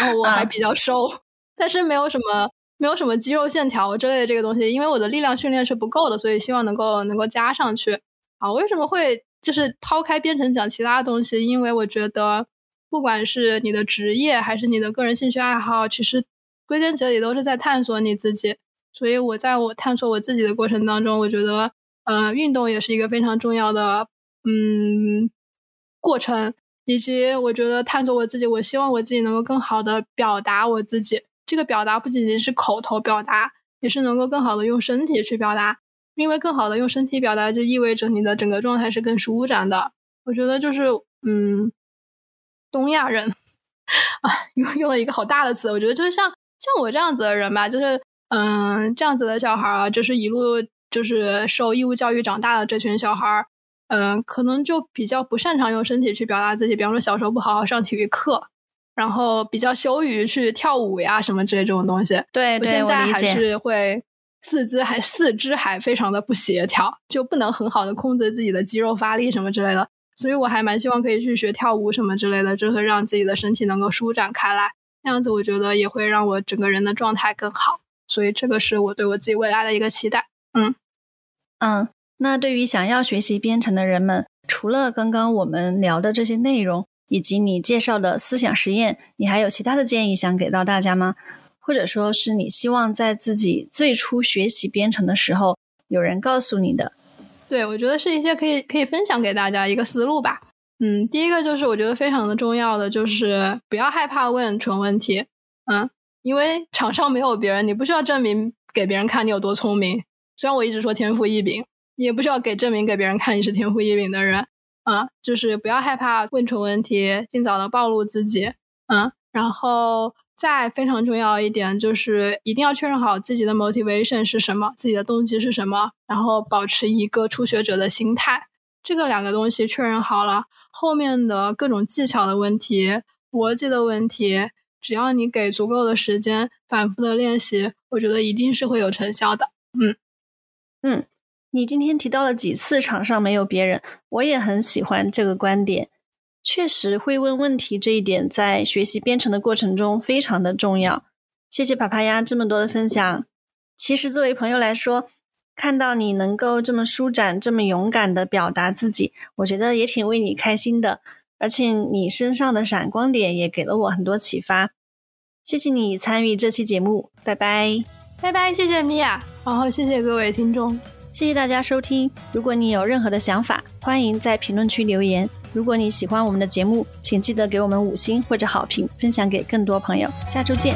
然后我还比较瘦，但是没有什么。没有什么肌肉线条之类的这个东西，因为我的力量训练是不够的，所以希望能够能够加上去。啊，为什么会就是抛开编程讲其他东西？因为我觉得，不管是你的职业还是你的个人兴趣爱好，其实归根结底都是在探索你自己。所以我在我探索我自己的过程当中，我觉得，呃，运动也是一个非常重要的嗯过程，以及我觉得探索我自己，我希望我自己能够更好的表达我自己。这个表达不仅仅是口头表达，也是能够更好的用身体去表达。因为更好的用身体表达，就意味着你的整个状态是更舒展的。我觉得就是，嗯，东亚人啊，用用了一个好大的词。我觉得就是像像我这样子的人吧，就是嗯，这样子的小孩啊，就是一路就是受义务教育长大的这群小孩儿，嗯，可能就比较不擅长用身体去表达自己。比方说小时候不好好上体育课。然后比较羞于去跳舞呀什么之类这种东西，对，我现在还是会四肢还四肢还非常的不协调，就不能很好的控制自己的肌肉发力什么之类的，所以我还蛮希望可以去学跳舞什么之类的，就会让自己的身体能够舒展开来，那样子我觉得也会让我整个人的状态更好，所以这个是我对我自己未来的一个期待。嗯嗯，那对于想要学习编程的人们，除了刚刚我们聊的这些内容。以及你介绍的思想实验，你还有其他的建议想给到大家吗？或者说是你希望在自己最初学习编程的时候，有人告诉你的？对，我觉得是一些可以可以分享给大家一个思路吧。嗯，第一个就是我觉得非常的重要的，就是不要害怕问蠢问题。嗯，因为场上没有别人，你不需要证明给别人看你有多聪明。虽然我一直说天赋异禀，也不需要给证明给别人看你是天赋异禀的人。啊，就是不要害怕问蠢问题，尽早的暴露自己。嗯，然后再非常重要一点，就是一定要确认好自己的 motivation 是什么，自己的动机是什么，然后保持一个初学者的心态。这个两个东西确认好了，后面的各种技巧的问题、逻辑的问题，只要你给足够的时间，反复的练习，我觉得一定是会有成效的。嗯嗯。你今天提到了几次场上没有别人，我也很喜欢这个观点。确实会问问题这一点，在学习编程的过程中非常的重要。谢谢帕帕鸭这么多的分享。其实作为朋友来说，看到你能够这么舒展、这么勇敢的表达自己，我觉得也挺为你开心的。而且你身上的闪光点也给了我很多启发。谢谢你参与这期节目，拜拜，拜拜，谢谢米娅，然后谢谢各位听众，谢谢大家收听。如果你有任何的想法，欢迎在评论区留言。如果你喜欢我们的节目，请记得给我们五星或者好评，分享给更多朋友。下周见。